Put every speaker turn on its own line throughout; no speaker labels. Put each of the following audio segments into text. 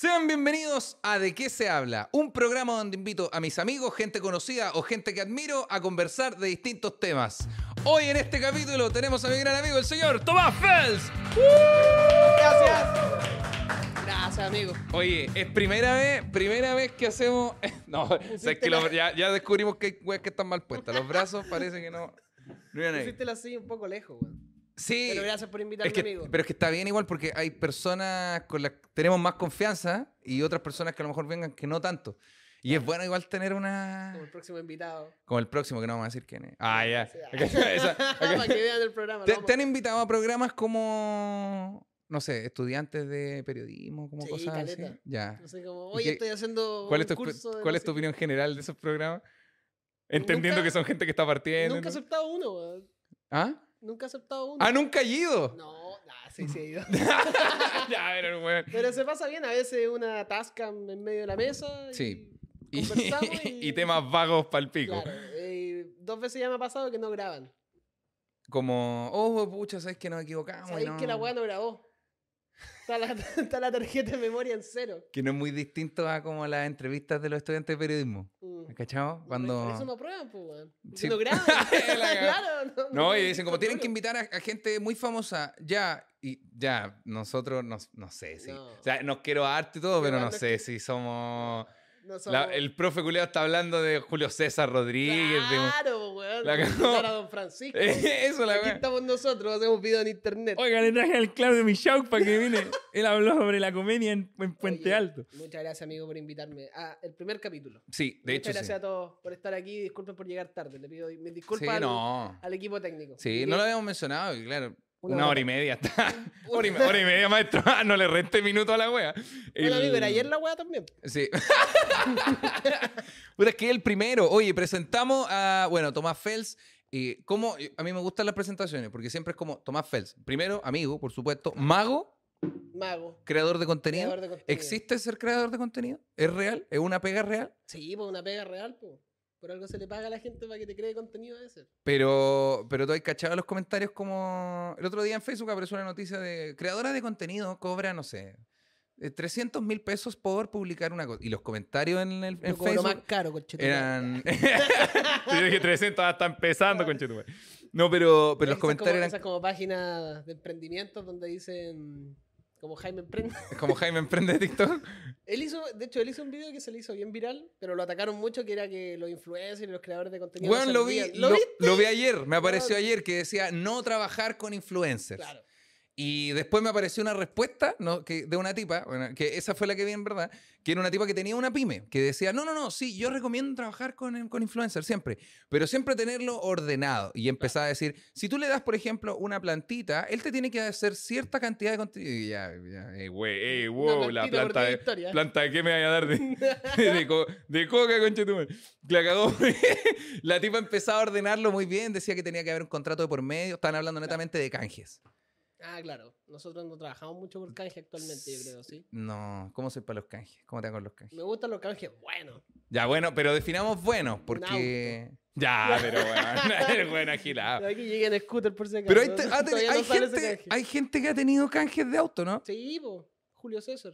Sean bienvenidos a De qué se habla, un programa donde invito a mis amigos, gente conocida o gente que admiro a conversar de distintos temas. Hoy en este capítulo tenemos a mi gran amigo el señor Tomás Fels.
Gracias. Gracias, amigo.
Oye, es primera vez, primera vez que hacemos. No, o sea, es que lo- ya, ya descubrimos que hay weas que están mal puestas. Los brazos parece que no. No iban ahí.
Pusiste la silla un poco lejos, weón.
Sí.
Pero gracias por invitarme,
Es que,
amigo.
pero es que está bien igual porque hay personas con las que tenemos más confianza y otras personas que a lo mejor vengan que no tanto. Y es bueno igual tener una...
Como el próximo invitado.
Como el próximo, que no vamos a decir quién es. Ah, ya. Esa-
Para que vean el programa.
¿Te, te han invitado a programas como, no sé, estudiantes de periodismo, como
Sí,
cosas así?
caleta.
Ya.
No sé cómo,
¿Y
oye, estoy haciendo
¿Cuál
un
es, tu,
curso de
cuál
no
es tu
qué.
opinión general de esos programas? Entendiendo
Nunca-
que son gente que está partiendo.
Nunca he aceptado uno, weón.
¿Ah?
Nunca he aceptado uno.
¿Ah, nunca he ido?
No, nah, sí, sí he ido.
ya, pero weón.
Pero se pasa bien, a veces una tasca en medio de la mesa. y
Sí. Y,
Conversamos y,
y temas vagos para el pico.
Claro, dos veces ya me ha pasado que no graban.
Como, oh, pucha, ¿sabes que nos equivocamos? no-
que la weá no grabó. Está la, está la tarjeta de memoria en cero.
Que no es muy distinto a como las entrevistas de los estudiantes de periodismo.
Mm.
¿Cachado? Cuando...
Por eso no aprueban, pues, weón. Porque
Sí.
No graban.
La cagá.
claro. No,
No, y dicen como tienen que invitar a, a gente muy famosa, ya, y ya, nosotros no, no sé si.
No.
O sea, nos quiero arte y todo,
Sí,
pero no sé
que-
si somos.
No
la-
somos-
el profe culiado está hablando de Julio César Rodríguez.
Claro, weón.
La
a Don Francisco.
Eso la
Aquí estamos nosotros, hacemos video en internet.
Oiga, le traje al Claudio Michaud para que viene. Él habló sobre la comedia en, en Puente
Oye,
Alto.
Muchas gracias, amigo, por invitarme a el primer capítulo.
Sí, de
muchas
hecho.
gracias
Sí,
a todos por estar aquí. Disculpen por llegar tarde. Le pido mis
Sí,
disculpas al,
no.
al equipo técnico.
Sí, no lo habíamos mencionado, y claro.
Una
Una,
hora.
hora y media está. hora, y, hora y media, maestro. Ah, no le reste minuto a la wea.
Bueno,
El-
ayer la weá también.
Sí. Puta, es que el primero. Oye, presentamos a, bueno, Tomás Fels. Y cómo, a mí me gustan las presentaciones, porque siempre es como Tomás Fels. Primero, amigo, por supuesto. Mago,
Mago.
creador de contenido.
creador de contenido.
¿Existe ser creador de contenido? ¿Es real? ¿Es una pega real?
Sí, pues una pega real, pues. Por algo se le paga a la gente para que te cree contenido ese.
Pero, pero tú has cachado los comentarios como... El otro día en Facebook apareció una noticia de creadora de contenido cobra, no sé, eh, 300 mil pesos por publicar una cosa. Y los comentarios en, el, en Facebook...
más caro, conchetumare.
Eran. Yo dije 300 hasta empezando, conchetumare. No, pero, pero los comentarios
como,
eran
Esas como páginas de emprendimientos donde dicen. Como Jaime Emprende.
como Jaime Emprende de TikTok.
Él hizo, de hecho, él hizo un video que se le hizo bien viral, pero lo atacaron mucho, que era que los influencers y los creadores de contenido. no
Bueno, lo vi, lo,
viste?
lo vi ayer, me apareció ayer que decía no trabajar con influencers.
Claro.
Y después me apareció una respuesta ¿no? que, de una tipa, bueno, que esa fue la que vi en verdad, que era una tipa que tenía una pyme, que decía, no, no, no, sí, yo recomiendo trabajar con, con influencers siempre, pero siempre tenerlo ordenado. Y empezaba a decir, si tú le das, por ejemplo, una plantita, él te tiene que hacer cierta cantidad de contenido. Y ya, ya, ey, güey, ey, wow, la planta de,
historia.
planta de qué me vaya a dar de, de, co- de coca, conchetumare. La cagó. la tipa empezaba a ordenarlo muy bien, decía que tenía que haber un contrato de por medio, estaban hablando netamente de canjes.
Ah, claro. Nosotros no trabajamos mucho por canje actualmente, yo creo, ¿sí?
No, ¿cómo soy para los canjes? ¿Cómo te hago los canjes?
Me gustan los canjes buenos.
Ya, bueno, pero definamos bueno, porque. Ya, pero bueno, eres bueno agilado.
Aquí llegué en scooter por si acaso.
Pero hay, te- ha teni-
Todavía no
hay gente,
canje.
hay gente que ha tenido canjes de auto, ¿no?
Sí, po. Julio César.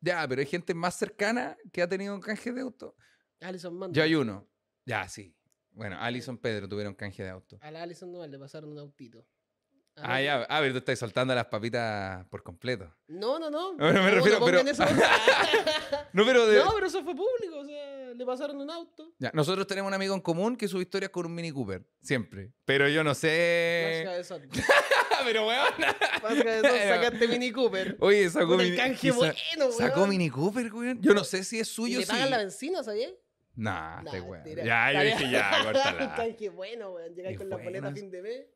Ya, pero hay gente más cercana que ha tenido canjes de auto.
Alison Mando.
Yo hay uno. Ya, sí. Bueno, Alison Pedro tuvieron canje de auto.
A la Alison no le pasaron un autito.
Ah, ya. Ah, pero tú estás soltando las papitas por completo.
No, no, no.
Bueno, me
No,
refiero,
no
pero-
eso.
No, pero de.
no, pero eso fue público. O sea, le pasaron un auto.
Ya, nosotros tenemos un amigo en común que sube historias con un Mini Cooper. Siempre. Pero yo no sé. pero weón.
Sacaste Mini Cooper.
Oye, sacó
el
Mini quizá-
bueno,
Sacó
weón.
Mini Cooper, weón. Yo no sé si es
¿Y
suyo
le
sí.
pagan la benzina, ¿sabías?
Nah,
Nah,
este weón. Ya, yo dije ya, córtala.
canje bueno, weón. Llegáis
Es
con la boleta a fin de mes.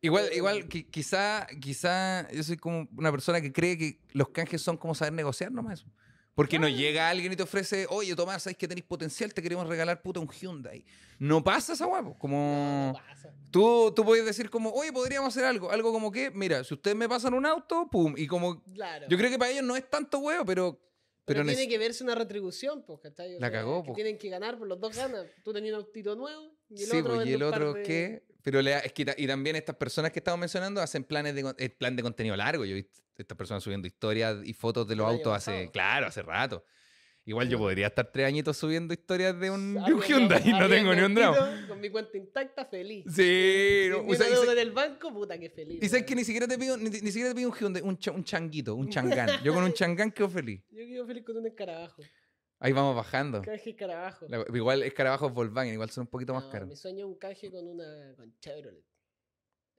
Igual, igual, qui- quizá, quizá yo soy como una persona que cree que los canjes son como saber negociar nomás. Porque no llega alguien y te ofrece, oye, Tomás, sabes que tenéis potencial, te queremos regalar puta un Hyundai. No pasa esa.
No,
Como
no pasa.
tú, tú puedes decir como, oye, podríamos hacer algo. Algo como que, mira, si ustedes me pasan un auto, pum. Y como,
Claro.
yo creo que para ellos no es tanto huevo, pero
Pero,
Pero
tiene que verse una retribución, pues, ¿cachai?
La
sea,
cagó,
que. Tienen que ganar, pues los dos ganan. Tú tenías un autito nuevo y el
sí,
otro.
pues, y el otro
de-
qué. Pero le es que y también estas personas que estamos mencionando hacen planes de con- eh, plan de contenido largo. Yo he visto estas personas subiendo historias y fotos de los autos hace,
pasado.
claro, hace rato. Igual yo podría estar tres añitos subiendo historias de un, de un
Arriendo-
Hyundai y no tengo ni un drama.
Con mi cuenta intacta, feliz.
Sí, no, o
ni
sea,
banco, puta, que feliz.
y sabes que ni siquiera te pido, ni, ni siquiera te pido un Hyundai, un, cha- un changuito, un changán. Yo con un changán quedo feliz.
Yo quedo feliz con un escarabajo.
Ahí vamos bajando.
Canje escarabajo.
La- igual escarabajos Volkswagen, igual son un poquito más
No,
caros.
Mi sueño es un canje con una. con Chevrolet.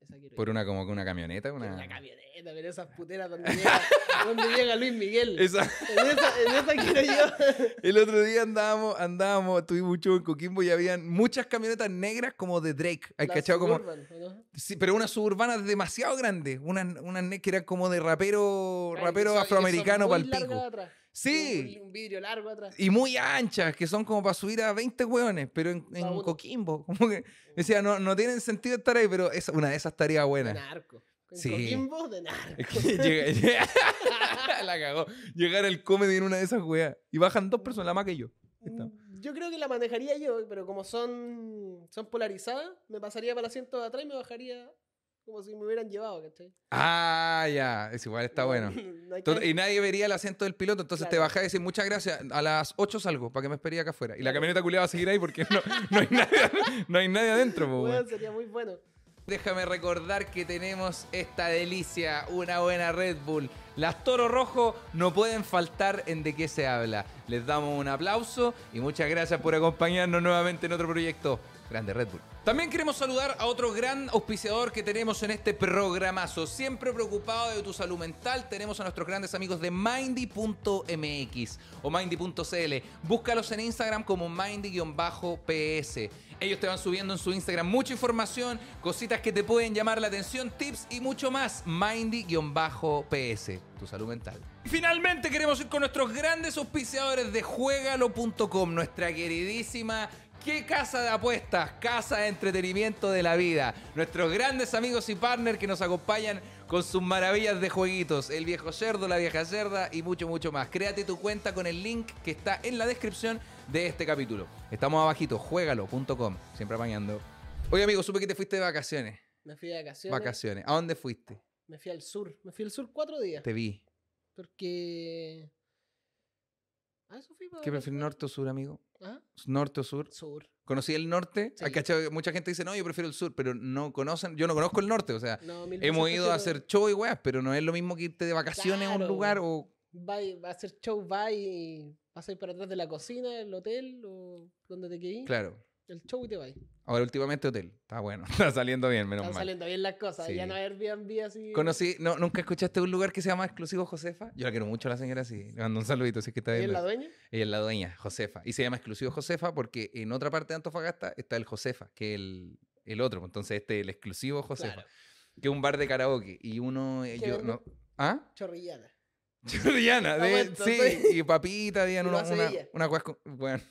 Esa quiero
Por una como que una camioneta,
Quiero
una.
Una camioneta, pero esas puteras donde llega, donde llega Luis Miguel.
Esa-
En esa, en esa quiero yo.
El otro día andábamos, andábamos, tuvimos un show en Coquimbo y habían muchas camionetas negras como de Drake. ¿Hay
La
cachado como?
Suburban, ¿o no?
Sí, pero unas suburbanas demasiado grandes. Unas, unas ne- que eran como de rapero,
Claro,
rapero
que son- que son
afroamericano
muy largas
pico.
atrás.
Sí.
Un, un vidrio largo atrás.
Y muy anchas, que son como para subir a 20 hueones, pero en. Coquimbo. Como que decía, no, no tienen sentido estar ahí, pero esa, una de esas estaría
De
buena.
narco. En
Sí.
Coquimbo, de narco.
Llega- la cagó. Llegar al comedy en una de esas weas. Y bajan dos personas, la más que yo. Está.
Mm, Yo creo que la manejaría yo, pero como son, son polarizadas, me pasaría para el asiento de atrás y me bajaría como si me hubieran llevado, ¿cachai?
Ah, ya. Es igual, está
No-
bueno.
no
Entonces, y nadie vería el asiento del piloto, entonces te bajás y decís muchas gracias. A las 8 salgo para que me esperé acá afuera. Y la camioneta culiada va a seguir ahí porque no, no, hay, nadie, no hay nadie adentro, po,
sería muy bueno.
Déjame recordar que tenemos esta delicia, una buena Red Bull. Las Toro Rojo no pueden faltar en de qué se habla. Les damos un aplauso y muchas gracias por acompañarnos nuevamente en otro proyecto. Grande Red Bull. También queremos saludar a otro gran auspiciador que tenemos en este programazo. Siempre preocupado de tu salud mental, tenemos a nuestros grandes amigos de Mindy.mx o Mindy.cl. Búscalos en Instagram como Mindy-PS. Ellos te van subiendo en su Instagram mucha información, cositas que te pueden llamar la atención, tips y mucho más. Mindy-PS, tu salud mental. Y finalmente queremos ir con nuestros grandes auspiciadores de Juegalo.com, nuestra queridísima ¿Qué casa de apuestas? Casa de entretenimiento de la vida. Nuestros grandes amigos y partners que nos acompañan con sus maravillas de jueguitos. El viejo cerdo, la vieja cerda y mucho, mucho más. Créate tu cuenta con el link que está en la descripción de este capítulo. Estamos abajito, juegalo.com. Siempre apañando. Oye, amigo, supe que te fuiste de vacaciones.
Me fui de vacaciones.
Vacaciones. ¿A dónde fuiste?
Me fui al sur. Me fui al sur cuatro días.
Te vi.
Porque. Ah, eso fui para
¿Qué prefieres, norte o sur, amigo?
¿Ah?
¿Norte o sur?
Sur.
¿Conocí el norte?
Sí.
Hay Mucha gente dice, no, yo prefiero el sur, pero no conocen. Yo no conozco el norte, o sea,
No,
hemos ido a hacer show y weas, pero no es lo mismo que irte de vacaciones a un lugar o.
Va, a hacer show, va y vas a ir para atrás de la cocina, el hotel o donde te quedes.
Claro.
El show y te vas.
Ahora últimamente hotel. Está bueno. Está saliendo bien, menos
Están
mal.
saliendo bien las cosas.
Sí.
Ya no hay Airbnb así.
Conocí, no, ¿nunca escuchaste un lugar que se llama Exclusivo Josefa? Yo la quiero mucho a la señora, sí. Le mando un saludito si es que está
¿Ella
viendo.
es la dueña?
Ella es la dueña, Josefa. Y se llama Exclusivo Josefa porque en otra parte de Antofagasta está el Josefa, que es el, el otro. Entonces este es el Exclusivo Josefa,
Claro.
que es un bar de karaoke. Y uno, eh,
¿Qué
yo, no, ¿Ah?
Chorrillana.
Chorrillana, de, sí, y papita, habían
Y
una, una, una con- bueno.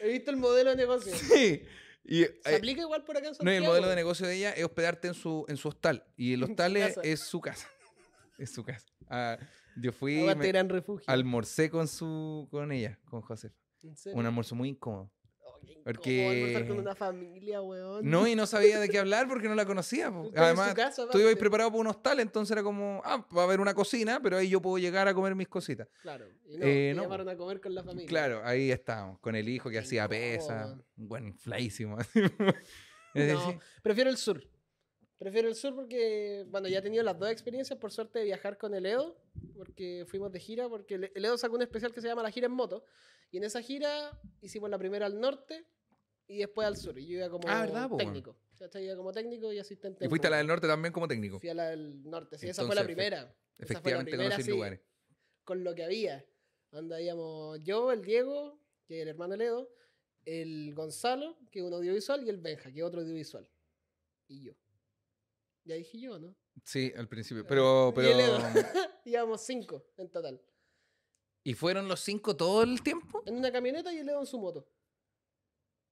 He visto el modelo de negocio.
Sí. Y,
¿Se
eh,
aplica igual por acá en
no, y el
Santiago?
modelo de negocio de ella es hospedarte en su, en su hostal. Y el hostal es, su casa. Es su casa. Ah, yo fui, me-
gran refugio.
almorcé con su con ella, con Josefa. Un almuerzo muy incómodo. Porque-
almorzar con una familia, weón.
No, y no sabía de qué hablar porque no la conocía. po. Además,
casa,
tú ibas preparado para un hostal, entonces era como, ah, va a haber una cocina, pero ahí yo puedo llegar a comer mis cositas.
Claro. Y no,
Eh,
te
no,
llamaron a comer con la familia.
Claro, ahí estábamos, con el hijo que hacía pesa, un buen infladísimo.
No, prefiero el sur. Prefiero el sur porque, bueno, ya he tenido las dos experiencias, por suerte, de viajar con el Edo, porque fuimos de gira, porque el Edo sacó un especial que se llama La Gira en Moto, y en esa gira hicimos la primera al norte y después al sur, y yo iba como
Ah, ¿verdad,
técnico. O sea, iba como técnico y asistente.
y fuiste a la del norte también como técnico.
Fui a la del norte, sí, esa fue la primera. Esa fue la
Efectivamente
primera, sí,
lugares.
con lo que había. Anda, íbamos yo, el Diego, que es el hermano del Edo, el Gonzalo, que es un audiovisual, y el Benja, que es otro audiovisual. Y yo. Ya dije yo, ¿no?
Sí, al principio. Pero, pero.
Edo. Íbamos cinco en total.
¿Y fueron los cinco todo el tiempo?
En una camioneta y el Edo en su moto.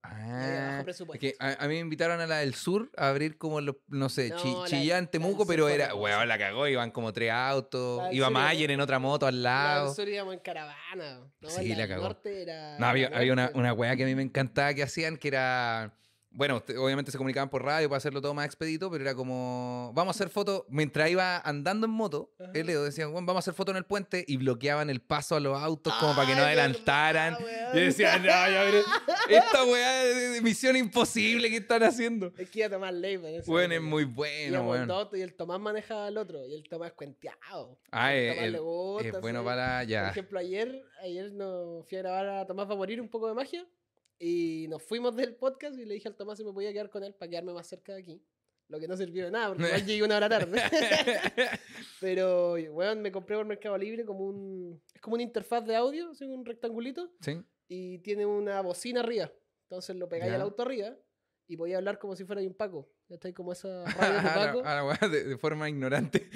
Ah, que a, a mí me invitaron a la del sur a abrir como, los- no sé,
No,
Chi-
la-
Chillán,
la
Temuco, pero era, weón, la cagó, iban como tres autos,
La
iba Mayer en otra moto al
La
lado.
del sur íbamos en caravana. No,
Sí,
la,
la cagó.
norte era.
No, había,
la
había una, una weá que a mí me encantaba que hacían, que era... Bueno, obviamente se comunicaban por radio para hacerlo todo más expedito, pero era como, vamos a hacer fotos, mientras iba andando en moto,
Ajá.
el Leo decían, bueno, vamos a hacer fotos en el puente y bloqueaban el paso a los autos como para que no
verdad,
adelantaran.
weón.
Y decían, no, ya veré, esta weá de, misión imposible que están haciendo.
Es que iba a tomar ese
Bueno, es muy bueno,
y el Tomás manejaba el otro. Y el Tomás cuenteado.
Ah,
El
eh,
Tomás
el-
le gusta,
es bueno
sí.
para
Por
ya.
ejemplo, ayer, ayer nos fui a grabar a Tomás va a morir un poco de magia. Y nos fuimos del podcast y le dije al Tomás si me podía quedar con él para quedarme más cerca de aquí. Lo que no sirvió de nada, porque igual llegué una hora tarde. Pero, weón, me compré por Mercado Libre como un. Es como una interfaz de audio, así un rectangulito.
¿Sí?
Y tiene una bocina arriba. Entonces lo pegáis al auto arriba y podía hablar como si fuera un Paco. Ya estáis como esa radio de
A la-
Paco.
a la weá de, de forma ignorante.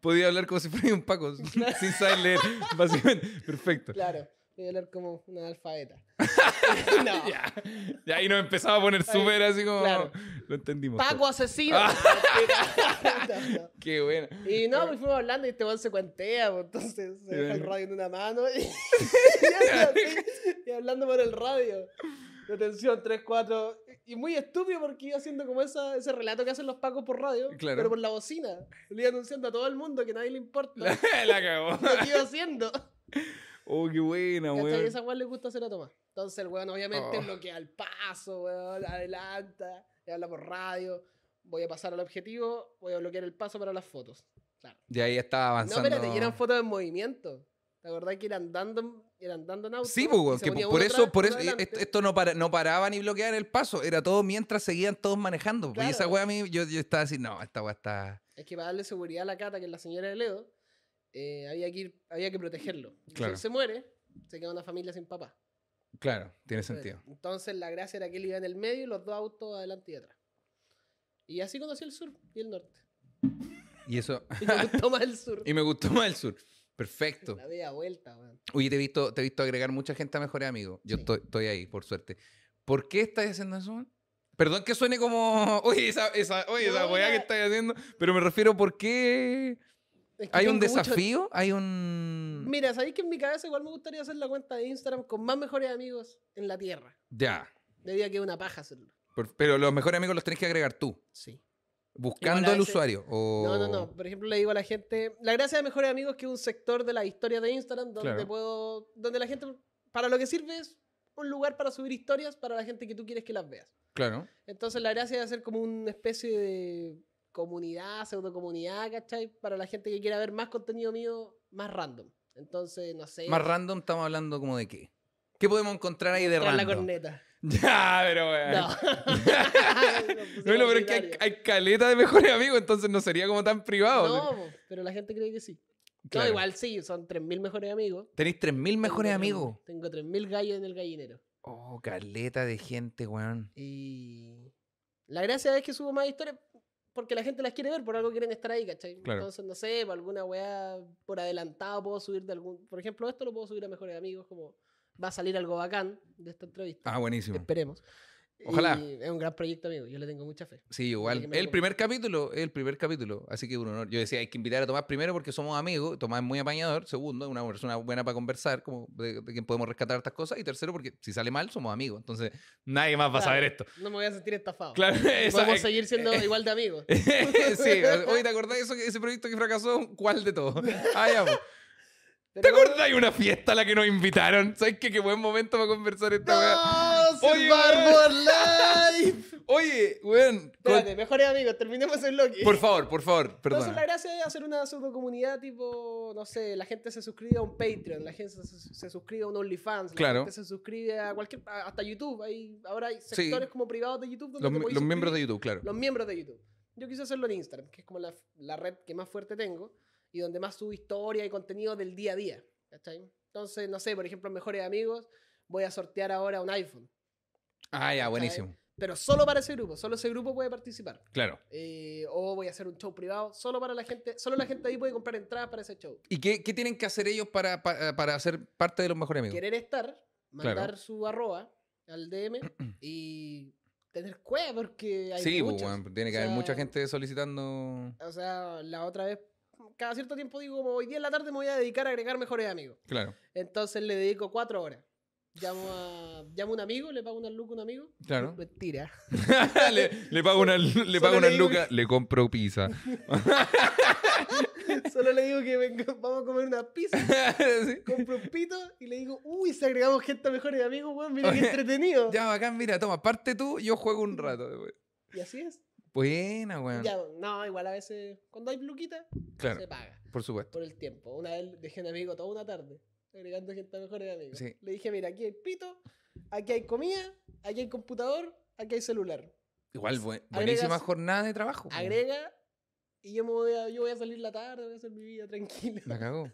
Podía hablar como si fuera un Paco, sin saber leer, básicamente. Perfecto.
Claro, voy a hablar como una alfabeta. no.
Ya, ya ahí nos empezaba a poner súper así como.
claro.
Lo entendimos.
Paco
todo.
asesino.
Ah.
No, no.
Qué bueno.
Y no, pues fuimos hablando y este weón se cuentea, pues, entonces se deja el radio en una mano y, y anda así, y hablando por el radio. Atención, 3, 4. Y muy estúpido porque iba haciendo como esa, ese relato que hacen los pacos por radio,
Claro.
pero por la bocina. Le iba anunciando a todo el mundo que nadie le importa
La, la cagó.
lo que iba haciendo.
Oh, qué buena, weón.
Esa weón le gusta hacer a Tomás. Entonces el weón obviamente
Oh.
bloquea el paso, weón, adelanta, le habla por radio. Voy a pasar al objetivo, voy a bloquear el paso para las fotos. Claro.
De ahí estaba
No,
avanzando.
espérate, y eran fotos en movimiento. ¿Te acordás que iban dando, eran dando en auto?
Sí, pues, que por eso,
atrás,
por eso
adelante?
esto, no, para, no paraba ni bloquear el paso, era todo mientras seguían todos manejando. pues, Y esa
Claro.
weá a mí, yo, yo estaba así, no, esta weá está.
Es que para darle seguridad a la cata, que es la señora de Ledo, eh, había, que ir, había que protegerlo. Y
Claro.
Si él se muere, se queda una familia sin papá.
Claro, tiene sentido.
Entonces la gracia era que él iba en el medio y los dos autos adelante y atrás. Y así conocí el sur y el norte.
Y eso.
Y me gustó más el sur.
y me gustó más el sur. Perfecto.
La media vuelta, weón.
Oye, te he visto, te he visto agregar mucha gente a mejores amigos. Yo
Sí.
estoy, estoy ahí, por suerte. ¿Por qué estás haciendo eso? man? Perdón que suene como. Oye, esa, esa, oye, esa weá que estás haciendo. Pero me refiero, ¿por qué?
Es que
¿Hay un
mucho-
desafío? ¿Hay un.?
Mira, sabéis que en mi cabeza igual me gustaría hacer la cuenta de Instagram con más mejores amigos en la tierra.
Ya.
Debería que una paja hacerlo.
Pero los mejores amigos los tenés que agregar tú.
Sí.
Buscando al usuario. O...
No, no, no. Por ejemplo, le digo a la gente. La gracia de mejores amigos es que es un sector de la historia de Instagram donde
Claro.
puedo. donde la gente. Para lo que sirve es un lugar para subir historias para la gente que tú quieres que las veas.
Claro.
Entonces la gracia es hacer como una especie de comunidad, pseudocomunidad, ¿cachai? Para la gente que quiera ver más contenido mío más random. Entonces, no sé.
Más random estamos hablando como de qué. ¿Qué podemos encontrar ahí de
tras la
random?
corneta.
Ya, pero weón.
No.
Bueno, pero es que hay, hay caleta de mejores amigos, entonces no sería como tan privado.
No, pero la gente cree que sí.
Claro.
No, igual sí, son 3.000 mejores amigos.
Tenéis 3.000 mejores
Tengo
amigos.
3.000 Tengo 3.000 gallos en el gallinero.
Oh, caleta de gente, weón.
Y la gracia es que subo más historias porque la gente las quiere ver, por algo quieren estar ahí, ¿cachai?
Claro.
Entonces, no sé, por alguna weá por adelantado puedo subir de algún... Por ejemplo, esto lo puedo subir a Mejores Amigos, como va a salir algo bacán de esta entrevista.
Ah, buenísimo.
Esperemos.
Ojalá.
Y es un gran proyecto, amigo. Yo le tengo mucha fe.
Sí, igual. El primer capítulo, el primer capítulo. Así que un honor. Yo decía, hay que invitar a Tomás primero porque somos amigos. Tomás es muy apañador. Segundo, una persona buena para conversar, como de, de quien podemos rescatar estas cosas. Y tercero, porque si sale mal, somos amigos. Entonces, nadie más va a saber esto.
No me voy a sentir estafado.
Claro, esa-
Podemos seguir siendo igual de amigos.
sí, hoy te acordás de eso, ese proyecto que fracasó, ¿cuál de todos? Ah, ya, po. ¿Te acordás de una fiesta a la que nos invitaron? ¿Sabes qué? Qué buen momento para conversar esta weá.
¡No!
Oye,
¡Survivor Live!
Oye, weón. con-
Espérate, mejores amigos, terminemos el bloque.
Por favor, por favor,
Entonces la gracia es hacer una pseudocomunidad tipo, no sé, la gente se suscribe a un Patreon, la gente se, se suscribe a un OnlyFans, la
Claro.
gente se suscribe a cualquier, hasta YouTube, hay, ahora hay sectores como privados de YouTube donde
Los, los miembros de. YouTube, claro.
Los miembros de YouTube. Yo quise hacerlo en Instagram, que es como la, la red que más fuerte tengo y donde más subo historia y contenido del día a día. ¿cachai? Entonces, no sé, por ejemplo, Mejores Amigos voy a sortear ahora un iPhone,
Ah, ya, buenísimo.
pero solo para ese grupo, solo ese grupo puede participar.
Claro.
Eh, o voy a hacer un show privado solo para la gente, solo la gente ahí puede comprar entradas para ese show.
¿Y qué, qué tienen que hacer ellos para, para, para ser parte de los mejores amigos?
Querer estar, mandar
Claro.
su arroba al DM y tener cueva porque hay
Sí, pues,
muchos.
weón, tiene que
O
haber mucha gente solicitando.
O sea, la otra vez, cada cierto tiempo digo, como hoy día en la tarde me voy a dedicar a agregar mejores amigos.
Claro,
Entonces le dedico cuatro horas. Llamo a, llamo a un amigo, le pago una luz a un amigo.
claro.
Mentira.
le, le pago una, le pago
le
una lucas, le compro pizza.
Solo le digo que venga, vamos a comer una pizza.
Sí.
Compro un pito y le digo, uy, si agregamos gente a mejores amigos, weón, mira qué entretenido.
Ya, bacán, mira, toma, parte tú, yo juego un rato. después.
Y así es.
Buena, weón.
Ya, no, igual a veces, cuando hay luquita,
Claro,
se paga
por supuesto.
por el tiempo. Una vez dejé un amigo toda una tarde, agregando gente a mejores amigos.
Sí.
Le dije, mira, aquí hay pito, aquí hay comida, aquí hay computador, aquí hay celular.
Igual, buen-
Agregas-
buenísima jornada de trabajo. weón.
Agrega y yo, me voy a, yo voy a salir la tarde, voy a hacer mi vida tranquila.
La cagó.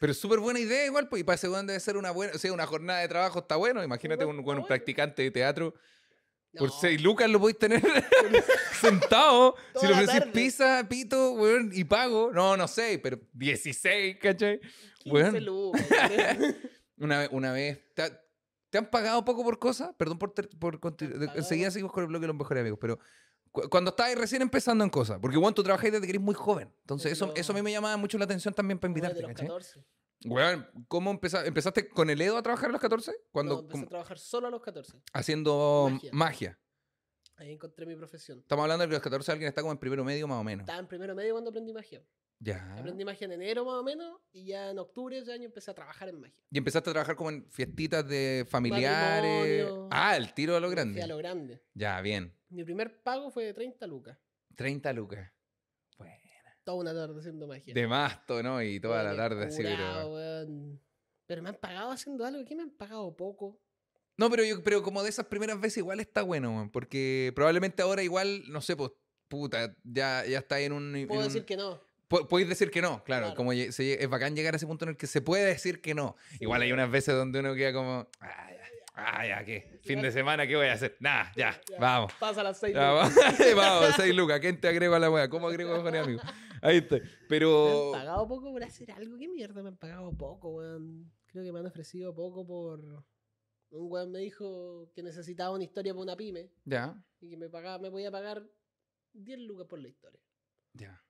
Pero súper buena idea igual, pues, y para ese debe ser una buena, o sea, una jornada de trabajo está bueno. Imagínate
Igual
un, con un
bueno.
practicante de teatro. Por
No,
6 lucas lo podéis tener sentado. si
la
ofrecís pizza, pito, weón, y pago. No, no sé, pero 16, ¿cachai?
15
weón.
lucas.
Una, vez- una vez. ¿te, ha- te han pagado poco por cosas? Perdón por, ter- por. Enseguida seguimos con el bloque de los mejores amigos, pero cu- cuando estabas recién empezando en cosas, porque bueno, tú trabajáis desde que eres muy joven. Entonces, eso, eso a mí me llamaba mucho la atención también para
Como desde
invitarte,
los
¿cachai?
14.
Weón, ¿cómo empezaste? ¿Empezaste con el Edo a trabajar a los 14? Cuando,
no, empecé a trabajar solo a los 14.
haciendo
Magia.
magia.
Ahí encontré mi profesión.
Estamos hablando de que a los 14 alguien está como en primero medio más o menos.
Estaba en primero medio cuando aprendí magia.
Ya.
Aprendí magia en enero más o menos y ya en octubre de ese año empecé a trabajar en magia.
Y empezaste a trabajar como en fiestitas de familiares.
Matrimonio.
Ah, el tiro a lo
Fui
grande.
A lo grande.
Ya, bien.
Mi primer pago fue de 30 lucas.
30 lucas. Bueno.
Toda una tarde haciendo magia.
De masto, ¿no? Y toda la tarde así, pero...
weón. Pero me han pagado haciendo algo. ¿Qué me han pagado poco?
No, pero yo pero como de esas primeras veces igual está bueno, man, porque probablemente ahora igual, no sé, pues, puta, ya, ya está en un... en
Puedo
un-
decir que no.
Podéis decir que no, claro,
Claro.
como es bacán llegar a ese punto en el que se puede decir que no. Igual hay unas veces donde uno queda como, ah, ya, ah, ya, ¿qué? Fin de semana, ¿qué voy a hacer? Nada, ya,
Ya.
vamos.
Pasa las 6
Ya, vamos, 6 lucas, ¿quién te agrego a la wea? ¿Cómo agrego a amigo? Ahí está.
Me
Pero...
han pagado poco por hacer algo. ¿Qué mierda me han pagado poco, weón? Creo que me han ofrecido poco por. Un weón me dijo que necesitaba una historia para una pyme
Ya,
y que me pagaba, me podía pagar 10 lucas por la historia.
ya.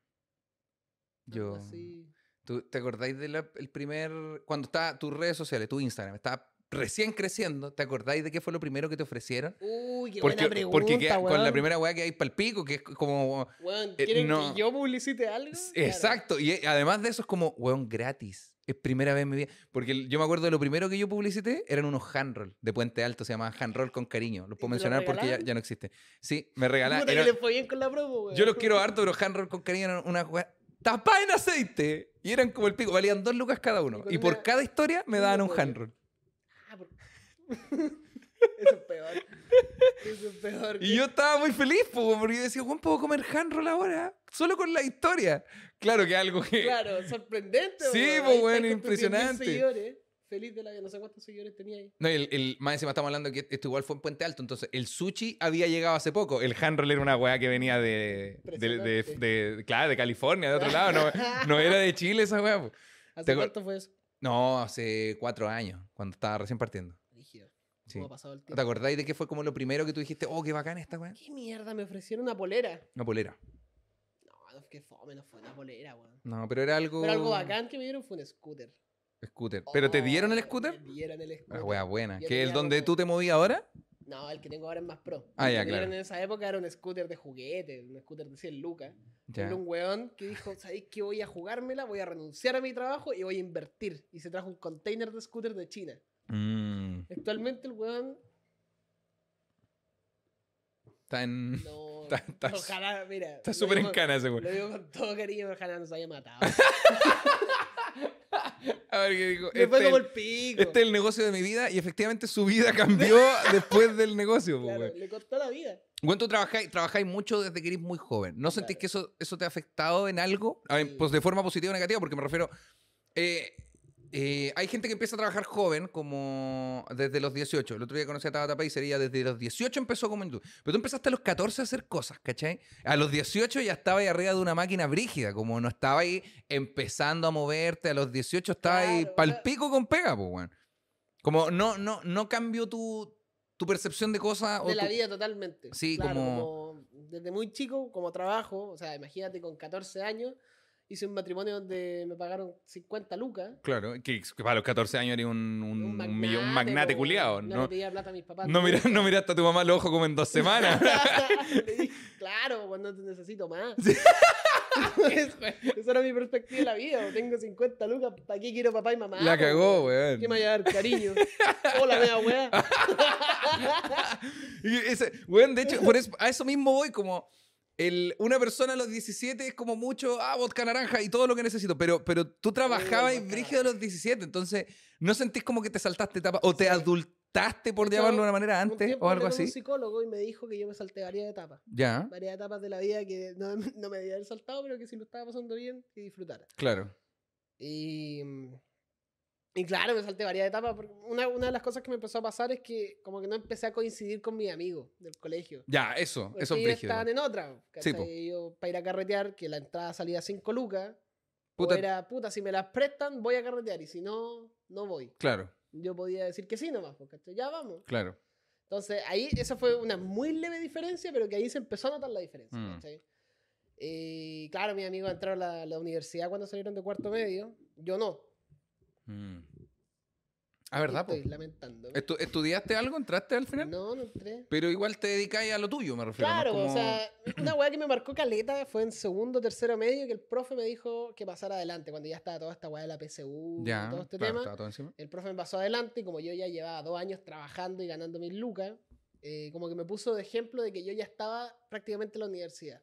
Yo...
así.
¿Tú te acordáis del primer. Cuando estaba tus redes sociales, tu Instagram, estaba recién creciendo, ¿te acordáis de qué fue lo primero que te ofrecieron?
Uy, qué
Porque,
buena pregunta,
porque queda- con la primera weá que hay para el pico, que es como.
Weón,
eh,
¿quieren
no.
que yo publicite algo? Claro.
Exacto. Y eh, además de eso es como, weón, gratis. Es primera vez en mi vida. Porque yo me acuerdo de lo primero que yo publicité eran unos handroll de Puente Alto, se llamaban handroll con cariño. Los
¿Y
puedo mencionar porque ya, no existe. Sí, me regalaron. Era-
le fue bien con la promo, weón.
yo los quiero harto, pero handroll con cariño eran una weá tapada en aceite. Y eran como el pico, valían dos lucas cada uno.
Y
por
una-
cada historia me daban un handroll.
Eso es peor. Eso es peor.
Y yo estaba muy feliz, po, porque yo decía, Juan, ¿puedo comer handroll ahora? Solo con la historia. Claro que algo que...
Claro, sorprendente.
Sí,
tus 10.000
impresionante.
Feliz de la vida, no sé cuántos seguidores tenía ahí.
No, el, el- más encima estamos hablando que esto igual fue en Puente Alto, entonces el sushi había llegado hace poco. El handroll era una weá que venía de, de, de- de-
Impresionante.
de- claro, de California, de otro lado. No, no era de Chile esa weá.
¿Hace cuánto fue eso?
No, hace cuatro años, cuando estaba recién partiendo.
Rígido.
Sí.
¿Cómo ha pasado el
¿Te acordáis de qué fue como lo primero que tú dijiste? Oh, qué bacán esta weá.
¿Qué mierda me ofrecieron una polera?
Una polera.
No, no, qué fome, no fue una polera, weón.
No, pero era algo...
Pero algo bacán que me dieron fue un scooter.
Scooter. ¿Pero te dieron el
Oh,
scooter?
Me dieron el scooter.
La wea buena.
Yo
¿Que el donde
como-
tú te movías ahora?
No, el que tengo ahora es más pro.
Ah,
El
ya,
que
claro.
en esa época era un scooter de juguete, un scooter de 100 lucas. Era un weón que dijo, ¿sabéis qué? Voy a jugármela, voy a renunciar a mi trabajo y voy a invertir. Y se trajo un container de scooter de China.
Mm,
Actualmente el weón
está en...
no...
Está- está-
ojalá, mira.
Está súper en cana ese weón.
Lo digo con todo cariño, ojalá nos haya matado.
A ver qué digo.
Fue
Este,
como
el-
pico.
este es el negocio de mi vida y efectivamente su vida cambió después del negocio. po,
Claro,
weón.
le costó la vida.
Tú trabajáis, trabajáis mucho desde que eres muy joven. ¿No sentís que eso, eso te ha afectado en algo? A ver,
Sí.
pues de forma positiva o negativa, porque me refiero. eh, eh, hay gente que empieza a trabajar joven, como desde los 18. El otro día conocí a Tabata y sería desde los 18 empezó como YouTube. Pero tú empezaste a los 14 a hacer cosas, ¿cachai? A los 18 ya estabas ahí arriba de una máquina brígida, como no estaba ahí empezando a moverte. A los 18 estabas ahí
Claro, o
pal
sea-
pico con pega, pues, weón. Como no, no, no cambió tu, tu percepción de cosas. o
De la
tu-
vida totalmente.
Sí,
Claro,
como-
Desde muy chico, como trabajo, o sea, imagínate con 14 años, hice un matrimonio donde me pagaron 50 lucas.
Claro, que, que para los 14 años eres un, un,
Un
un millón- un magnate
po,
culiado.
No,
No,
le pedía plata a mis papás.
no, mira, no miraste a tu mamá los ojos como en dos semanas.
Le dije, claro, cuando te necesito más. Esa era mi perspectiva de la vida. Tengo 50 lucas, ¿para qué quiero papá y mamá?
La cagó,
weón? ¿Qué me va a dar cariño? Hola, mea weá.
Weón, de hecho, por eso, a eso mismo voy, como el, una persona a los 17 es como mucho, ah, vodka naranja y todo lo que necesito, pero, pero tú trabajabas
vodka
brígido a los 17, entonces no sentís como que te saltaste etapas o te adultaste, por llamarlo de una manera antes o algo así.
un psicólogo y me dijo que yo me salté varias etapas.
Ya,
Varias etapas de la vida que no, no me debía haber saltado, pero que si lo estaba pasando bien, que disfrutara.
claro.
Y, y claro, me salté varias etapas. porque Una, una de las cosas que me empezó a pasar es que como que no empecé a coincidir con mis amigos del colegio.
Ya, eso,
Porque
eso es
ellos estaban en otra.
Sí,
yo para ir a carretear, que la entrada salía 5 lucas.
Puta,
O era, puta, si me las prestan, voy a carretear. Y si no, no voy.
Claro,
Yo podía decir que sí nomás, porque ya vamos.
claro.
Entonces, ahí esa fue una muy leve diferencia, pero que ahí se empezó a notar la diferencia.
Mm.
Y claro, mis amigos entraron a la, la universidad cuando salieron de cuarto medio. Yo no.
Mm. Ah, ¿verdad?
Estoy lamentando.
Estu- ¿Estudiaste algo? ¿Entraste al final?
No, no entré.
Pero igual te dedicáis a lo tuyo, me refiero.
Claro,
Como-
o sea, una weá que me marcó caleta fue en segundo, tercero medio que el profe me dijo que pasara adelante cuando ya estaba toda esta weá de la PSU,
Ya,
todo este
claro,
tema.
estaba todo encima.
El profe me pasó adelante y como yo ya llevaba dos años trabajando y ganando mil lucas, eh, como que me puso de ejemplo de que yo ya estaba prácticamente en la universidad.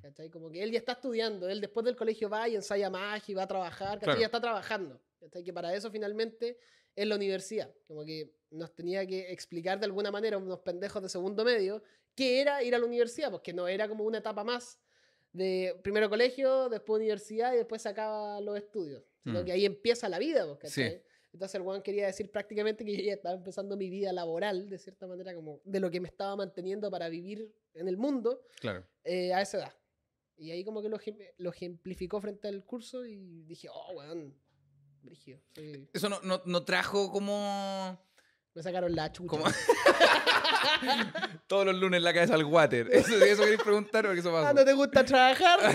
¿Cachai? Como que él ya está estudiando, él después del colegio va y ensaya magia y va a trabajar, ¿cachai?
Claro.
Ya está trabajando. Que para eso finalmente es la universidad. Como que nos tenía que explicar de alguna manera unos pendejos de segundo medio qué era ir a la universidad, porque no era como una etapa más de primero colegio, después universidad y después se acaban los estudios. Sino
Mm.
que ahí empieza la vida,
Sí.
Entonces el Juan quería decir prácticamente que yo ya estaba empezando mi vida laboral, de cierta manera, como de lo que me estaba manteniendo para vivir en el mundo
Claro.
eh, a esa edad. Y ahí como que lo, lo ejemplificó frente al curso y dije, oh, weón, brígido. soy-
Eso no, no, no trajo como...
Me sacaron la chucha.
como... Todos los lunes la cabeza al water. Eso, eso queréis preguntar porque eso pasó.
Ah, ¿no te gusta trabajar?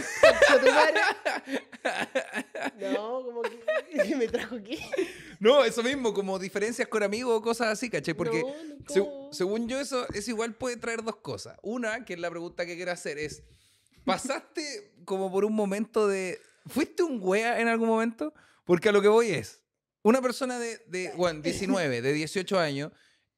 No, como que me trajo qué.
No, eso mismo, como diferencias con amigos o cosas así, ¿cachai? Porque según yo eso, eso igual puede traer dos cosas. Una, que es la pregunta que quiero hacer, es, ¿pasaste como por un momento de... ¿Fuiste un wea en algún momento? Porque a lo que voy es, una persona de, de bueno, 19, de 18 años,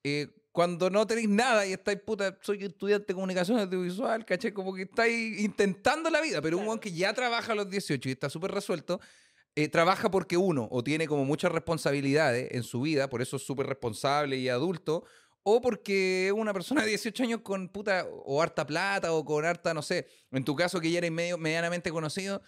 eh, cuando no tenéis nada y estáis, puta, soy estudiante de comunicación audiovisual, ¿cachai? Como que estáis intentando la vida, pero un weón que ya trabaja a los 18 y está súper resuelto, eh, trabaja porque uno o tiene como muchas responsabilidades en su vida, por eso es súper responsable y adulto, o porque una persona de 18 años con puta o harta plata o con harta, no sé, en tu caso que ya eres medio, medianamente conocido,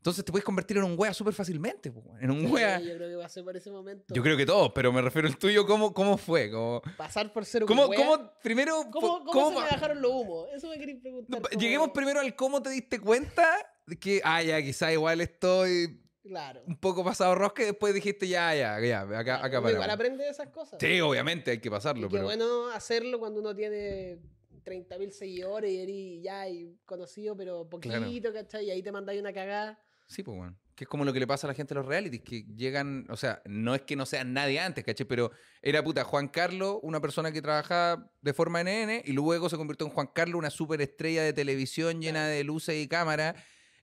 entonces te puedes convertir en un wea súper fácilmente, en un
Sí,
wea.
Yo creo que pasé por ese momento.
Yo creo que todos, pero me refiero al tuyo, ¿cómo, cómo fue? ¿Cómo,
Pasar por ser un
cómo,
wea.
cómo- primero,
¿Cómo, cómo
cómo
se me bajaron los humos? Eso me quería preguntar.
no, lleguemos primero al cómo te diste cuenta de que, ah, ya, quizá igual estoy
Claro.
un poco pasado rosca y después dijiste, ya, ya, ya, acá,
Claro,
acá
uno igual
paramos.
aprende de esas cosas.
Sí, obviamente hay que
Y
pasarlo,
qué
pero...
bueno hacerlo cuando uno tiene 30.000 seguidores y ya y conocido, pero poquito, ¿cachai? Y ahí te mandáis una cagada.
Sí, pues bueno. Que es como lo que le pasa a la gente de los realities, que llegan, o sea, no es que no sean nadie antes, ¿cachai? Pero era puta Juan Carlos, una persona que trabajaba de forma NN, y luego se convirtió en Juan Carlos, una superestrella de televisión llena de luces y cámaras.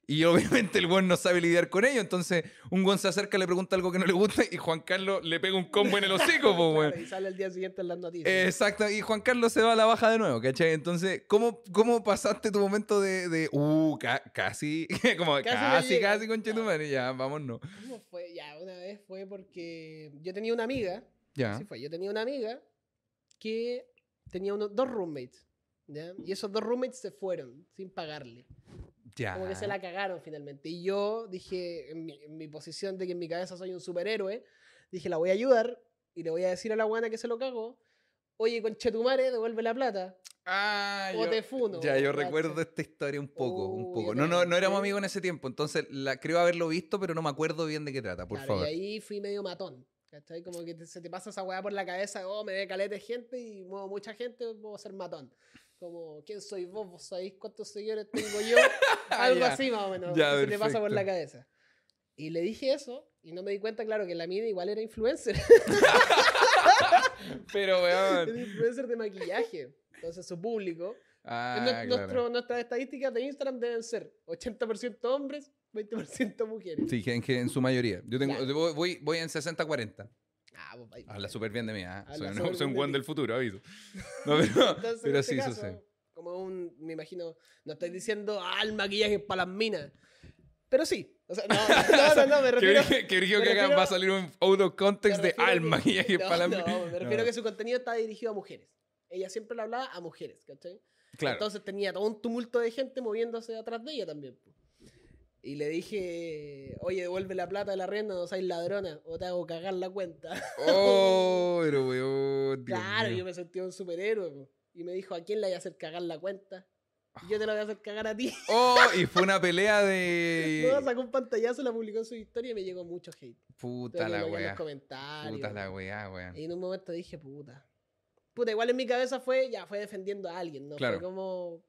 Y obviamente el buen no sabe lidiar con ello. Entonces, un buen se acerca, le pregunta algo que no le gusta, y Juan Carlos le pega un combo en el hocico, weón.
Claro, y sale el día siguiente en las noticias.
Exacto, y Juan Carlos se va a la baja de nuevo, ¿cachai? Entonces, ¿cómo, cómo pasaste tu momento de, de uh, ca- casi, como
Casi
casi, casi, con ya, vámonos.
¿Cómo fue? Ya, una vez fue porque yo tenía una amiga,
Ya.
así fue, yo tenía una amiga que tenía unos, dos roommates, ¿ya? Y esos dos roommates se fueron sin pagarle.
Ya.
Como que se la cagaron finalmente. Y yo dije, en mi, en mi posición de que en mi cabeza soy un superhéroe, dije, la voy a ayudar y le voy a decir a la guana que se lo cagó, oye, conchetumare, devuelve la plata.
Ah,
O
yo-
te funo,
Ya, yo recuerdo esta historia un poco, un poco. No, no, no éramos amigos en ese tiempo, entonces la creo haberlo visto, pero no me acuerdo bien de qué trata, por
Claro,
favor.
Y ahí fui medio matón. ¿Cachai? Como que te- se te pasa esa weá por la cabeza, oh, me ve caleta de gente y muevo mucha gente, puedo ser matón. Como, ¿quién soy vos? ¿Vos sabéis cuántos seguidores tengo yo? Algo
Ya.
así más o menos. Que se te pasa por la cabeza. Y le dije eso y no me di cuenta, claro, que la mina igual era influencer.
Pero, weón.
era influencer de maquillaje. Entonces su público
Ah, claro.
nuestras estadísticas de Instagram deben ser 80% hombres, 20% mujeres.
Sí, en, en su mayoría. Yo tengo,
Claro.
voy, voy en 60-40.
Ah, pues,
Habla súper bien de mí.
Habla
Soy, no, soy un buen del futuro, aviso. No, pero,
Entonces,
pero
en este
sí
caso,
sucede.
Como un, me imagino, no estoy diciendo, ah, el maquillaje es para las minas. Pero sí. O sea, no, no, no, no, me
Que
refiero...
que
me
que acá va a salir un out of context de
refiero
ah,
que-
maquillaje
no,
para
no, me refiero
No.
que su contenido está dirigido a mujeres. Ella siempre le hablaba a mujeres, ¿cachai?
Claro.
Entonces tenía todo un tumulto de gente moviéndose atrás de ella también. Y le dije, oye, devuelve la plata de la rienda, no seas ladrona, o te hago cagar la cuenta.
Oh, pero weón.
Claro,
mío.
yo me sentí un superhéroe. po. Y me dijo, ¿a quién le voy a hacer cagar la cuenta? Y yo te la voy a hacer cagar a ti.
Oh, y fue una pelea de.
Luego sacó un pantallazo, la publicó en su historia y me llegó mucho hate.
Puta la weá. Puta la weá, weón.
Y en un momento dije, puta. Puta, igual en mi cabeza fue, ya, fue defendiendo a alguien, ¿no?
Claro.
Fue como,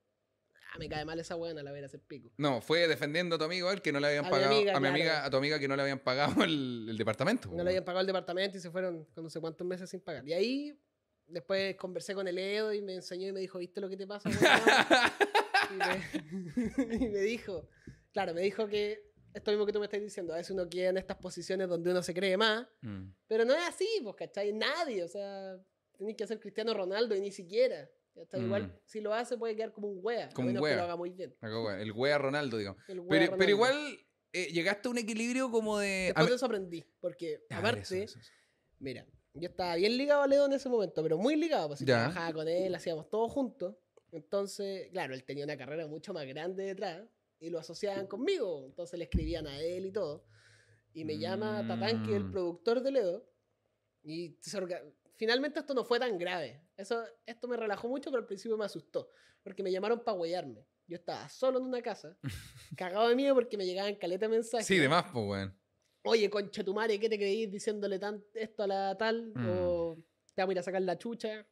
ah, me cae mal esa buena, la voy a hacer pico.
No, fue defendiendo a tu amigo él que no le habían
A mi
pagado.
amiga,
a mi
claro.
amiga, a tu amiga que no le habían pagado el, el departamento.
No le habían pagado el departamento y se fueron con no sé cuántos meses sin pagar. Y ahí, después conversé con el Edo y me enseñó y me dijo, ¿viste lo que te pasa? weón?" y, me, y me dijo, claro, me dijo que esto mismo que tú me estás diciendo, a veces uno queda en estas posiciones donde uno se cree más,
Mm.
pero no es así, pues, ¿cachai? Nadie, o sea, tenés que ser Cristiano Ronaldo y ni siquiera. Igual,
Mm.
si lo hace, puede quedar como un wea.
Como
a
un wea.
que lo haga muy bien.
El wea Ronaldo, digo.
El wea
Pero,
Ronaldo.
pero igual eh, llegaste a un equilibrio como de. a
Después
mí-
de eso aprendí, porque
A
aparte,
eso, eso, eso.
mira, yo estaba bien ligado a Ledo en ese momento, pero muy ligado, pues si trabajaba con él, hacíamos todo juntos. Entonces, claro, él tenía una carrera mucho más grande detrás y lo asociaban conmigo. Entonces le escribían a él y todo. Y me llama Tatán, que es el
Mm.
productor de Ledo. Y finalmente esto no fue tan grave. Eso, esto me relajó mucho, pero al principio me asustó. Porque me llamaron para huellarme. Yo estaba solo en una casa, cagado de miedo porque me llegaban caleta de mensajes.
Sí, de más, pues, weón.
Oye, concha tu madre, ¿qué te creís diciéndole tan, esto a la tal?
Mm.
O te vamos a ir a sacar la chucha.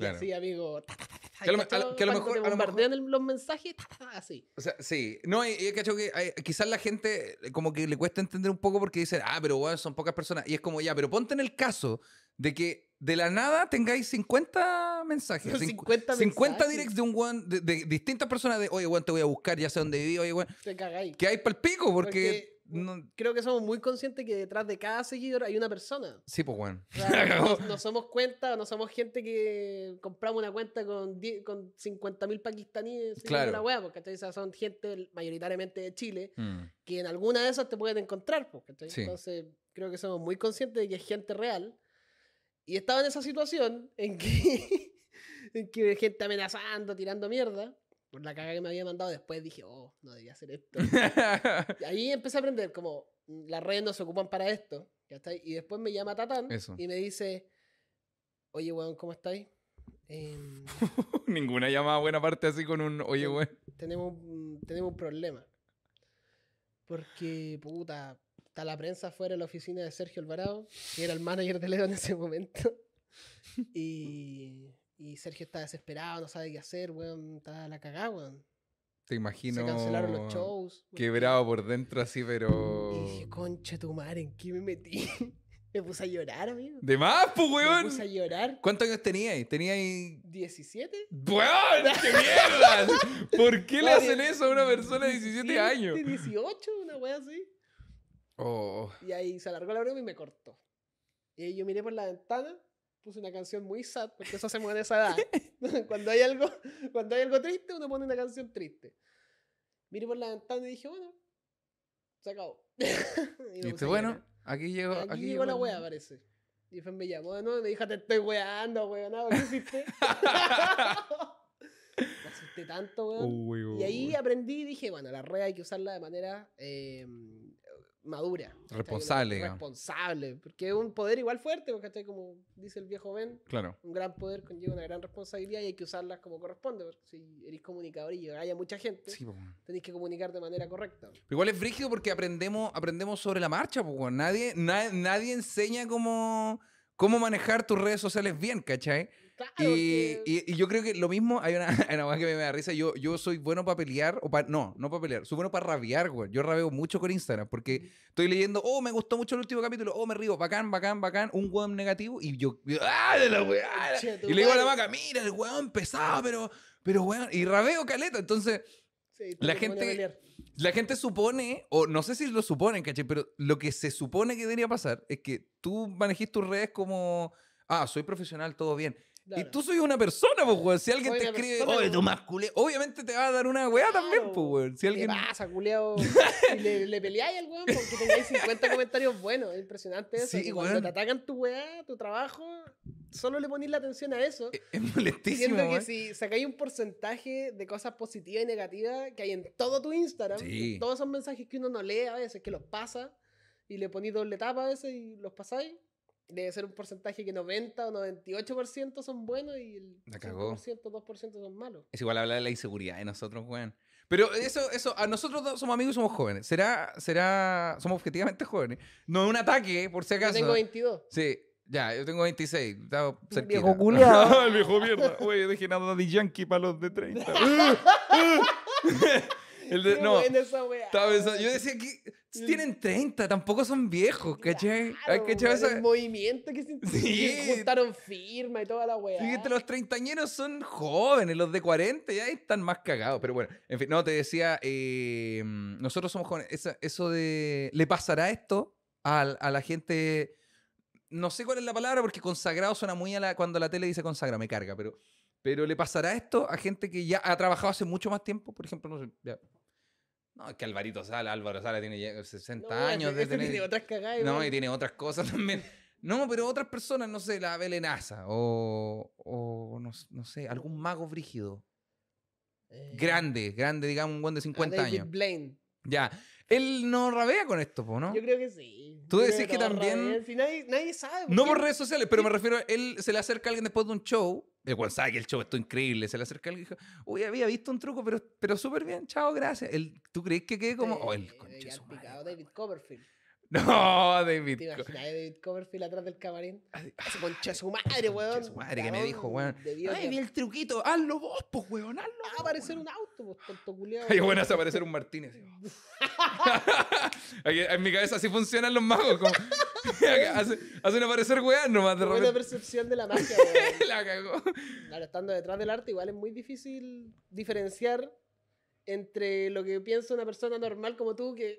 Claro.
Y así, amigo. ta, ta, ta,
Que a lo a lo- que a lo mejor-
te
a lo
bombardean el- los mensajes, así.
O sea, sí. No, y, y cacho que hay- quizás la gente eh, como que le cuesta entender un poco porque dicen, ah, pero weón, son pocas personas. Y es como, ya, pero ponte en el caso de que de la nada tengáis 50 mensajes.
Son
cincu-
50
50
mensajes.
directs de un weón, de, de distintas personas de, oye, weón, te voy a buscar, ya sé dónde viví, oye, weón.
Te cagáis.
Que hay para el pico, porque...
Porque
no-
Creo que somos muy conscientes que detrás de cada seguidor hay una persona.
Sí, pues, weón.
O sea, no, no somos cuenta, no somos gente que compramos una cuenta con, 10 con 50.000 pakistaníes
Claro.
la wea, porque o sea, son gente mayoritariamente de Chile
Mm.
que en alguna de esas te pueden encontrar. ¿cachai?
Sí.
Entonces, creo que somos muy conscientes de que es gente real. Y estaba en esa situación en que, en que gente amenazando, tirando mierda, por la caga que me había mandado. Después dije, oh, no debía hacer esto. y ahí empecé a aprender como mm, las redes no se ocupan para esto. Y después me llama Tatán
Eso.
y me dice, oye, weón, ¿cómo estáis? Em,
Ninguna llamada buena parte así con un, oye, weón.
tenemos, un- tenemos un problema. Porque, puta, está la prensa afuera de la oficina de Sergio Alvarado, que era el manager de Leo en ese momento. Y, y Sergio está desesperado, no sabe qué hacer, weón, está la cagada, weón.
Te imagino...
Se cancelaron los shows.
Quebrado por dentro así, pero...
Y dije, concha tu madre, ¿en qué me metí? me puse a llorar, amigo.
De más, pues,
Me
weón.
puse a llorar.
¿Cuántos años teníais? ¿Teníais
¿17?
¡Weón! ¡Qué mierda! ¿Por qué le hacen eso a una persona de 17 años?
18, una wea así.
Oh,
Y ahí se alargó la broma y me cortó. Y ahí yo miré por la ventana, puse una canción muy sad, porque eso hacemos en esa edad. cuando, hay algo, cuando hay algo triste, uno pone una canción triste. Miré por la ventana y dije, bueno, se acabó. y
dice, bueno, aquí llegó.
aquí,
Aquí,
llegó la
el-
wea, parece. Y después me llamó de nuevo y me dijo, te estoy weando, weón. ¿Qué hiciste? me asusté tanto, weón.
Uy,
Y ahí
uy.
aprendí y dije, bueno, la red hay que usarla de manera eh, madura. ¿cachai?
Responsable, digamos.
Responsable. Porque es un poder igual fuerte, porque, ¿cachai? Como dice el viejo Ben,
Claro.
un gran poder conlleva una gran responsabilidad y hay que usarlas como corresponde. Porque si eres comunicador y a mucha gente,
Sí,
tenéis que comunicar de manera correcta.
Pero igual es brígido porque aprendemos, aprendemos sobre la marcha, weón. Nadie, na- nadie enseña cómo, cómo manejar tus redes sociales bien, ¿cachai?
Claro,
Y,
porque-
y- y yo creo que lo mismo, hay una, hay una que me da risa, yo, yo soy bueno para pelear, o no, no para pelear, soy bueno para rabiar, güey. Yo rabeo mucho con Instagram, porque estoy leyendo, oh, me gustó mucho el último capítulo, oh, me río, bacán, bacán, bacán, un weón negativo, y yo, ¡ah, de la weá! Y le digo a la vaca, mira, el weón pesado, pero, pero weón, y rabeo caleta, entonces...
Sí,
la gente-. La gente supone, o no sé si lo suponen, ¿cachai? Pero lo que se supone que debería pasar es que tú manejes tus redes como, ah, soy profesional, todo bien.
Claro.
Y tú soy una persona, pues, weón. Si alguien
Soy
te escribe,
persona,
oye,
pues.
tú masculé, obviamente te va a dar una weá también, pues,
Claro.
weón. Si alguien.
¿Qué pasa, le, le peleáis al weón porque tengáis 50 comentarios buenos. Es impresionante eso.
Sí,
y cuando
weón.
te atacan tu weá, tu trabajo, solo le ponís la atención a eso.
Es- Es molestísimo,
Siento que si sacáis un porcentaje de cosas positivas y negativas que hay en todo tu Instagram,
Sí.
todos esos mensajes que uno no lee a veces, que los pasa y le ponís doble tapa a veces y los pasáis, debe ser un porcentaje que 90 o 98% son buenos y el
La cagó.
5%, 2% son malos.
Es igual hablar de la inseguridad de nosotros, weón. Pero eso, eso, a nosotros dos somos amigos y somos jóvenes. ¿Será, será, somos objetivamente jóvenes? No es un ataque, por si
Yo
acaso.
tengo 22.
Sí, ya, yo tengo 26. Estaba cerquita.
viejo culiao.
el viejo mierda. Oye, dejen a Daddy Yankee para los de 30. El de-
Qué
no,
buena esa weá.
estaba pensando, yo decía que tienen 30, tampoco son viejos, ¿cachai?
Claro,
Hay esa...
El movimiento que se
Sí.
que juntaron firma y toda la weá.
Fíjate, los treintañeros son jóvenes, los de 40 ya están más cagados. Pero bueno, en fin, no, te decía, eh, nosotros somos jóvenes. Esa- eso de. ¿Le pasará esto a, a la gente? No sé cuál es la palabra, porque consagrado suena muy a la. Cuando la tele dice consagrado, me carga, pero. Pero ¿le pasará esto a gente que ya ha trabajado hace mucho más tiempo? Por ejemplo, no sé. ya. No, es que Alvarito Sala, Álvaro Sala tiene ya 60
No,
años de tener.
tiene otras cagadas.
No, y tiene otras cosas también. No, pero otras personas, no sé, la Belenaza o, o no, no sé, algún mago brígido.
Eh,
Grande, grande, digamos, un buen de
a
50
David
años.
Blaine.
Ya. Él no rabea con esto, ¿no?
Yo creo que sí.
Tú decís que también-.
Si nadie, nadie sabe.
No
qué?
por redes sociales, pero me refiero a él se le acerca a alguien después de un show. El cual sabe que el show está increíble. Se le acerca alguien y dijo, uy, había visto un truco, pero, pero súper bien, chao, gracias. Él, ¿Tú crees que quede como.? Oh, el weón.
David Copperfield.
No, David.
¿Te imaginas a David Copperfield atrás del camarín? Concha de su madre, weón.
Conche su madre que me dijo, weón. Ay,
de-
vi el truquito, hazlo vos, pues, weón, hazlo.
Va a aparecer
weón".
un auto, pues, tonto culiao.
Ay, bueno, hace aparecer un Martínez. En mi cabeza así funcionan los magos. Como, hace- hacen aparecer weas nomás de
Qué buena
repente.
percepción de la magia, weón.
La cagó.
Claro, estando detrás del arte, igual es muy difícil diferenciar entre lo que piensa una persona normal como tú, que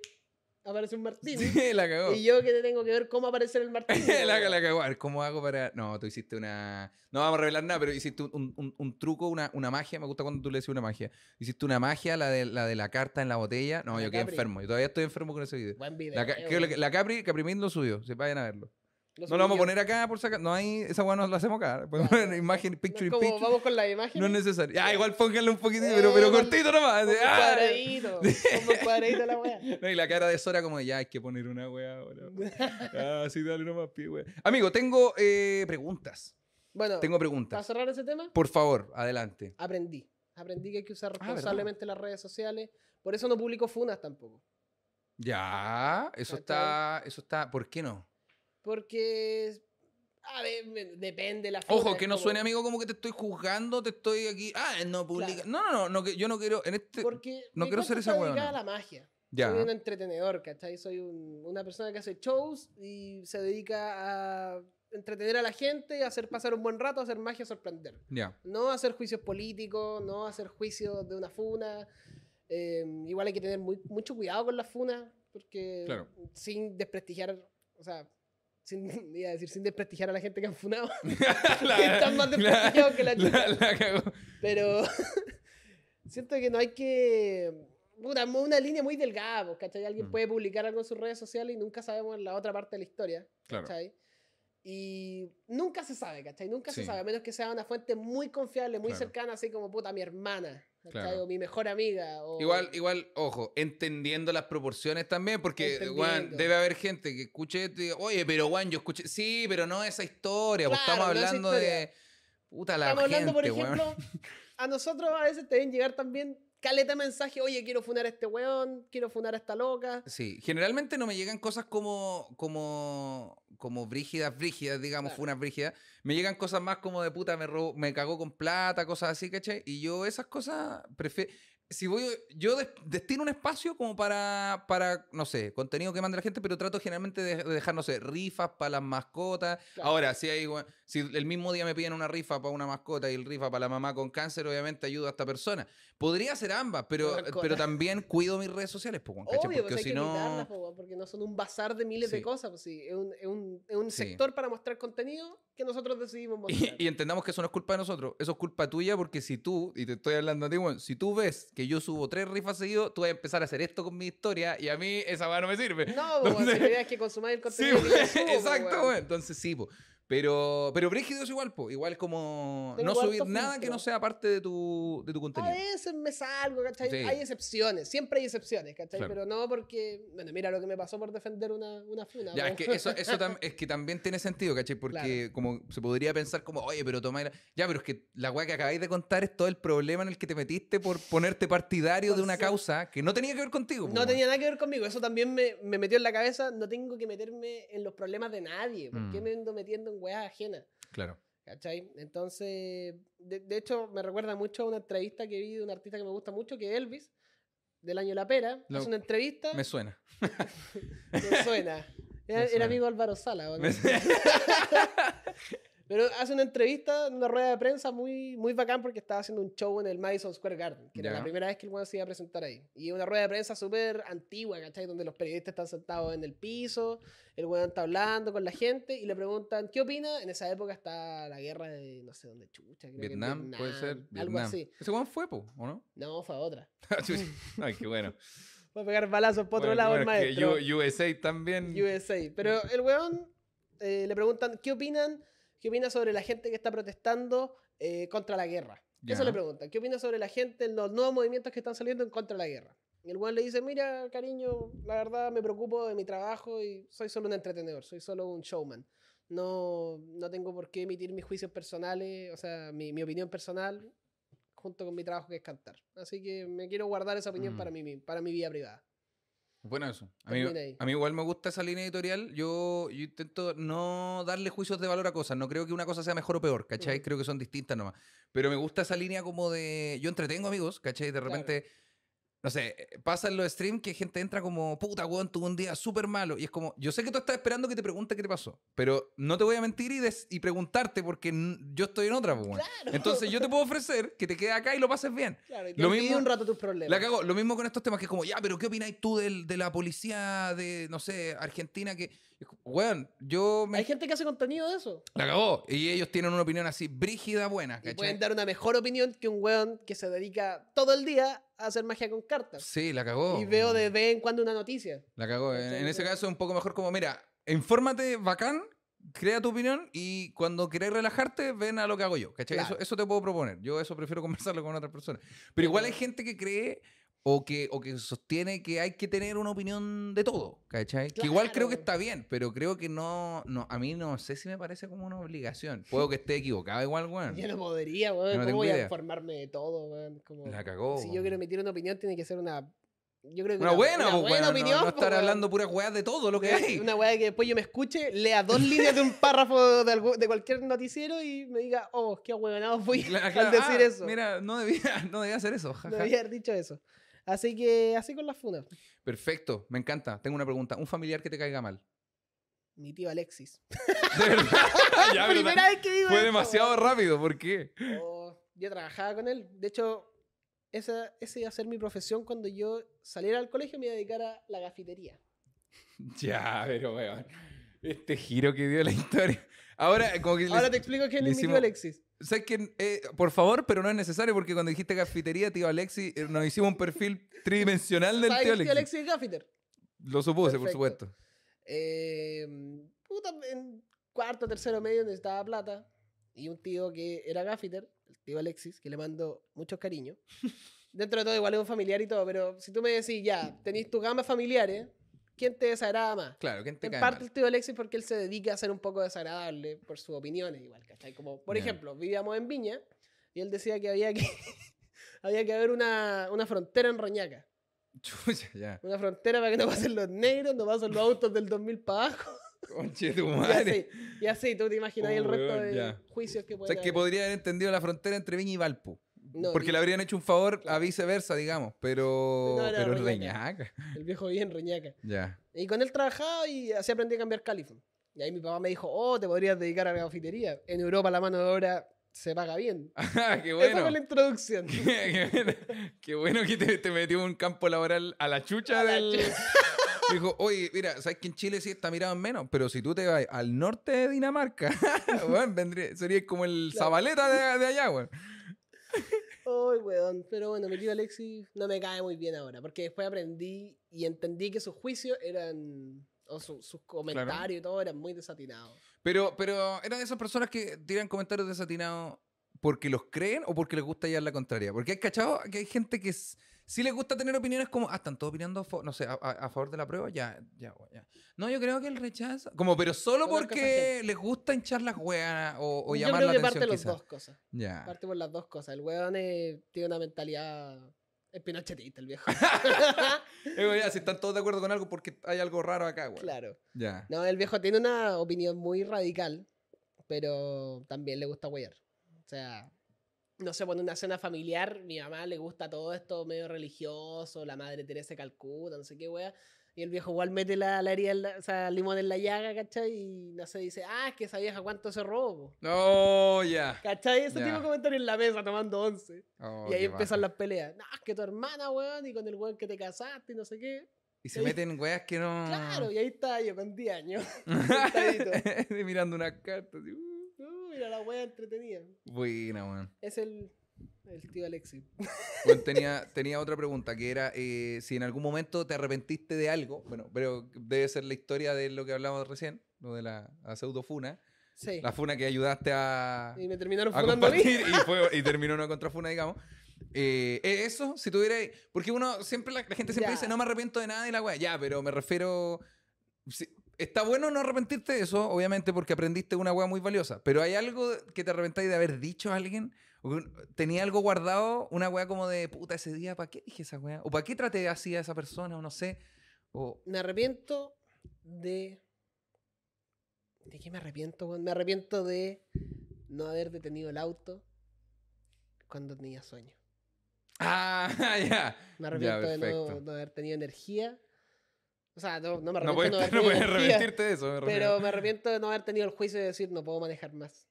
aparece un Martínez,
Sí, la cagó.
y yo que te tengo que ver cómo aparecer el Martínez.
la, cagó. A ver, ¿cómo hago para.? No, tú hiciste una. No vamos a revelar nada, pero hiciste un, un- un truco, una, una magia. Me gusta cuando tú le decís una magia. Hiciste una magia, la de la, de la carta en la botella. No,
La
yo quedé
Capri.
enfermo. Yo todavía estoy enfermo con ese video.
Buen video.
La,
eh,
la Capri, Capri Min lo subió. Se vayan a verlo.
Lo
No lo vamos a poner acá por sacar. No hay. Esa weá no la hacemos acá. Podemos imagen,
No
picture in
como,
picture.
Vamos con la imagen.
No es necesario. Ya, igual pónganle un poquitito,
Eh,
pero, pero cortito nomás.
Como un
Ah.
cuadradito. Como un cuadradito la weá.
No, y la cara de Sora como de, ya hay que poner una wea ahora. Ah, sí, dale nomás, pie, wea. Amigo, tengo eh, preguntas.
Bueno,
Tengo
para
preguntas.
cerrar ese tema,
Por favor, adelante.
aprendí. Aprendí que hay que usar
Ah,
responsablemente las redes sociales. Por eso no publico funas tampoco.
Ya, eso está, eso está, ¿por qué no?
Porque. A ver, depende la
Ojo,
funa,
que no
como-
suene amigo como que te estoy juzgando, te estoy aquí, ah, no publica.
Claro.
No, no, no, no, que yo no quiero, en este,
Porque
no quiero ser esa huevona.
a la magia.
ya,
Soy un entretenedor, ¿cachai? Soy un- una persona que hace shows y se dedica a entretener a la gente, a hacer pasar un buen rato, a hacer magia, a sorprender.
ya,
No a hacer juicios políticos, no a hacer juicios de una funa. Eh, igual hay que tener muy- mucho cuidado con las funas, porque
Claro.
sin desprestigiar, o sea, sin, iba a decir, sin desprestigiar a la gente que han funado,
La-
están más desprestigiados que la
la,
chucha.
la cagó.
Pero siento que no hay que. Una, una línea muy delgada, pues, ¿cachai? Alguien
Mm.
puede publicar algo en sus redes sociales y nunca sabemos la otra parte de la historia,
Claro.
¿cachai? Y nunca se sabe, ¿cachai? Nunca se
Sí.
sabe, a menos que sea una fuente muy confiable, muy
Claro.
cercana, así como puta mi hermana.
Claro.
O mi mejor amiga. O...
Igual, igual, ojo, entendiendo las proporciones también, porque. Juan, debe haber gente que escuche esto y diga, oye, pero Juan, yo escuché. Sí, pero no esa historia, pues
Claro,
estamos
no
hablando
historia.
de. Puta la
Estamos hablando, por
gente,
ejemplo, a nosotros a veces te deben llegar también caleta mensaje, oye, quiero funar a este weón, quiero funar a esta loca.
Sí, generalmente no me llegan cosas como, como, como brígidas, brígidas, digamos,
Claro.
funas brígidas. Me llegan cosas más como de puta, me, robó- me cagó con plata, cosas así, ¿cachai? Y yo esas cosas prefiero... Si voy, yo des- destino un espacio como para, para, no sé, contenido que manda la gente, pero trato generalmente de, de dejar, no sé, rifas para las mascotas.
Claro.
Ahora, si hay, gua- si el mismo día me piden una rifa para una mascota y el rifa para la mamá con cáncer, obviamente ayudo a esta persona. Podría ser ambas, pero, pero también cuido mis redes sociales, pues.
Obvio,
Porque
pues hay
si
que
no...
porque no son un bazar de miles
Sí.
de cosas. Pues, sí, es un, es un, es un
Sí.
sector para mostrar contenido que nosotros decidimos mostrar.
Y, y entendamos que eso no es culpa de nosotros, eso es culpa tuya porque si tú, y te estoy hablando a ti, weón, si tú ves que yo subo tres rifas seguidos, tú vas a empezar a hacer esto con mi historia y a mí esa va no me sirve.
No, weón, si
Entonces-
la idea es que consumáis el
Sí,
contenido que yo
weón,
subo, po,
exacto,
weón.
Entonces sí, po. Pero, pero brígido es igual, po. Igual como
Tengo
no subir nada que no sea parte de tu, de tu
A
contenido.
veces me salgo, ¿cachai?
Sí.
Hay excepciones, siempre hay excepciones, ¿cachai?
Claro.
Pero no porque, bueno, mira lo que me pasó por defender una, una funa.
Ya, es que eso, eso tam- es que también tiene sentido, ¿cachai? Porque como se podría pensar como, oye, pero tomar... Ya, pero es que la weá que acabáis de contar es todo el problema en el que te metiste por ponerte partidario de una causa que no tenía que ver contigo.
No tenía nada que ver conmigo, eso también me, me metió en la cabeza, no tengo que meterme en los problemas de nadie, ¿por qué
Mm.
me ando metiendo en weas ajenas?
Claro.
¿Cachai? Entonces, de, de hecho, me recuerda mucho a una entrevista que vi de un artista que me gusta mucho, que es Elvis, del año La Pera.
Lo-
Hace una entrevista,
Me
me,
suena.
Era,
Me
era
suena.
amigo Álvaro Sala. Pero hace una entrevista, una rueda de prensa muy, muy bacán porque estaba haciendo un show en el Madison Square Garden, que era
Ya.
la primera vez que el weón se iba a presentar ahí. Y una rueda de prensa súper antigua, ¿cachai? Donde los periodistas están sentados en el piso, el weón está hablando con la gente y le preguntan, ¿qué opina? En esa época está la guerra de no sé dónde chucha. creo que en
Vietnam, puede ser.
Algo
Vietnam.
así.
Ese weón fue, po, ¿o no?
No, fue otra.
Chucha. Ay, qué bueno.
Voy a pegar balazos por otro
Bueno,
lado el
bueno, que
maestro.
USA también.
USA. Pero el weón eh, le preguntan, ¿qué opinan? ¿Qué opina sobre la gente que está protestando eh, contra la guerra? Eso le preguntan. ¿Qué opina sobre la gente en los nuevos movimientos que están saliendo en contra de la guerra? Y el weón le dice, mira, cariño, la verdad me preocupo de mi trabajo y soy solo un entretenedor, soy solo un showman. No, no tengo por qué emitir mis juicios personales, o sea, mi, mi opinión personal junto con mi trabajo que es cantar. Así que me quiero guardar esa opinión
Mm.
para, mi, para mi vida privada.
Bueno, eso. A mí, a igual me gusta esa línea editorial. Yo, yo intento no darle juicios de valor a cosas. No creo que una cosa sea mejor o peor, ¿cachai?
Mm.
Creo que son distintas nomás. Pero me gusta esa línea como de... Yo entretengo amigos, ¿cachai? De
Claro.
No sé, pasa en los streams que gente entra como, puta, weón, tuve un día súper malo. Y es como, yo sé que tú estás esperando que te pregunte qué te pasó, pero no te voy a mentir y, des- y preguntarte porque yo estoy en otra, weón.
Claro.
Entonces yo te puedo ofrecer que te quedes acá y lo pases bien.
Claro, y te
Lo mismo-
un rato tus problemas.
La cago. Lo mismo con estos temas que es como, ya, pero ¿qué opináis tú del- de la policía de, no sé, Argentina? Que, weón, yo me.
Hay gente que hace contenido de eso.
La cagó. Y ellos tienen una opinión así, brígida, buena,
Y
¿cachai?
pueden dar una mejor opinión que un weón que se dedica todo el día hacer magia con cartas.
Sí, la cagó.
Y veo de vez en cuando una noticia.
La cagó. En, en ese
Entonces-
caso es un poco mejor como, mira, infórmate bacán, crea tu opinión y cuando queráis relajarte, ven a lo que hago yo. ¿cachai?
Claro.
Eso, eso te puedo proponer. Yo eso prefiero conversarlo con otras personas. Pero igual hay gente que cree o que, o que sostiene que hay que tener una opinión de todo, ¿cachai? Que igual creo que está bien, pero creo que no, no, a mí no sé si me parece como una obligación. Puedo que esté equivocado igual, weón.
Yo no podría, weón.
Yo no
¿Cómo
tengo
voy a informarme de todo, weón? Como-
La cagó.
si yo quiero emitir una opinión, tiene que ser una. Yo creo que
Una buena,
una
pues,
buena
no-
opinión.
no,
pues,
estar hablando puras weas de todo lo que hay.
Una weá que después yo me escuche, lea dos líneas de un párrafo de, algu- de cualquier noticiero y me diga, oh, qué ahueonado fui
Claro,
al
claro.
decir
Ah,
eso.
Mira, no debía, no debía hacer eso.
No
jaja.
debía haber dicho eso. Así que así con las funas.
Perfecto, me encanta. Tengo una pregunta. ¿Un familiar que te caiga mal?
Mi tío Alexis.
De verdad. Ya,
Primera vez que digo
Fue demasiado rápido, ¿por qué?
Oh, yo trabajaba con él. De hecho, esa, esa iba a ser mi profesión cuando yo saliera al colegio me iba a dedicar a la gafitería.
Ya, pero weón. Este giro que dio la historia. Ahora, como que.
Ahora
les-
te explico quién es mi tío Alexis.
¿Sabes qué? Eh, por favor, pero no es necesario porque cuando dijiste cafetería, tío Alexi, eh, nos hicimos un perfil tridimensional del
¿Sabes
tío
que
Alexi.
Alexis es gafiter?
Lo supuse, por
Perfecto.
supuesto.
Eh, puta, en- cuarto, tercero medio necesitaba plata. Y un tío que era gaffiter, el tío Alexis, que le mando muchos cariños. Dentro de todo, igual es un familiar y todo, pero si tú me decís, ya, tenéis tus gamas familiares, ¿quién te desagrada más?
Claro, ¿quién te
En
cae
parte
mal?
el tío Alexis porque él se dedica a ser un poco desagradable por sus opiniones igual, ¿cachai? Como, por ejemplo, vivíamos en Viña y él decía que había que, había que haber una, una frontera en Roñaca.
Chucha, ya.
Una frontera para que no pasen los negros, no pasen los autos del 2000 para abajo.
Conche tu
Y
madre.
así, y así, tú te imaginas
Oh,
el resto
weón,
de
ya.
juicios que
O
pueden
sea, que
haber.
podría haber entendido la frontera entre Viña y Valpo.
No,
porque
y-
le habrían hecho un favor a viceversa, digamos. Pero.
No, era
pero
Reñaca.
Reñaca.
El viejo bien Roñaca.
Ya.
Y con él trabajaba y así aprendí a cambiar califón. Y ahí mi papá me dijo, oh, te podrías dedicar a la cafetería. En Europa la mano de obra se paga bien.
Ah, qué
Esa
bueno.
fue la introducción.
qué, bueno. Qué bueno que te, te metió un campo laboral a la chucha
A la
del.
chucha.
Dijo, oye, mira, sabes que en Chile sí está mirado en menos, pero si tú te vas al norte de Dinamarca, weón, vendría, sería como el
Claro.
Zabaleta de, de allá, weón.
Ay, weón. Pero bueno, mi tío Alexis no me cae muy bien ahora. Porque después aprendí y entendí que sus juicios eran. O su- sus comentarios y todo eran muy desatinados.
Pero, pero eran esas personas que tiran comentarios desatinados porque los creen o porque les gusta llevar la contraria. Porque hay cachado que hay gente que s- sí les gusta tener opiniones como, ah, están todos opinando, no sé, a, favor de la prueba, ya, ya, ya. No, yo creo que el rechazo. Como, pero solo porque les gusta hinchar las weas o, o
Yo
llamar
creo
la
que
atención.
parte de las dos cosas.
Ya.
Parte por las dos cosas. El weón eh, tiene una mentalidad. Es pinochetista el viejo.
Eh, ya, si están todos de acuerdo con algo porque hay algo raro acá, weón.
claro.
Ya.
No, el viejo tiene una opinión muy radical, pero también le gusta huear. O sea, no sé, pone una cena familiar, mi mamá le gusta todo esto medio religioso, la madre Teresa Calcuta, no sé qué wea. Y el viejo igual mete la, la herida, la- o sea, el limón en la llaga, ¿cachai? Y no sé, dice, ah, es que esa vieja cuánto se robó.
No, ya.
¿Cachai? Ese
Ya.
tipo de comentarios en la mesa tomando once.
Oh,
y ahí empiezan
baja.
las peleas. No, es que tu hermana, weón, y con el weón que te casaste y no sé qué.
Y se meten weas que no.
Claro, y ahí está yo con 10 años.
Mirando una carta. así,
mira la wea entretenida.
Buena, weón.
Es el, el tío Alexis.
Bueno, tenía, tenía otra pregunta que era eh, si en algún momento te arrepentiste de algo. Bueno, pero debe ser la historia de lo que hablamos recién, lo de la, la pseudofuna.
Sí.
La funa que ayudaste a,
Y me terminaron
a
a mí.
y, fue, y terminó una contrafuna, digamos. Eh, eh, eso, si tuviera. Porque uno siempre, la, la gente siempre
Ya.
dice, no me arrepiento de nada y la weá. Ya, pero me refiero. si- está bueno no arrepentirte de eso, obviamente, porque aprendiste una weá muy valiosa. Pero hay algo que te arrepentáis de haber dicho a alguien. Tenía algo guardado, una weá como de puta ese día, ¿para qué dije esa weá? ¿O para qué traté así a esa persona? O no sé. O.
Me arrepiento de. ¿De qué me arrepiento, weón? Me arrepiento de no haber detenido el auto cuando tenía sueño.
Ah, ya.
Me arrepiento de no, no haber tenido energía. O sea, no, no me
No
arrepiento
puedes,
de no haber
no
tenido
puedes
energía,
arrepentirte de eso. me.
Pero me arrepiento de no haber tenido el juicio de decir no puedo manejar más.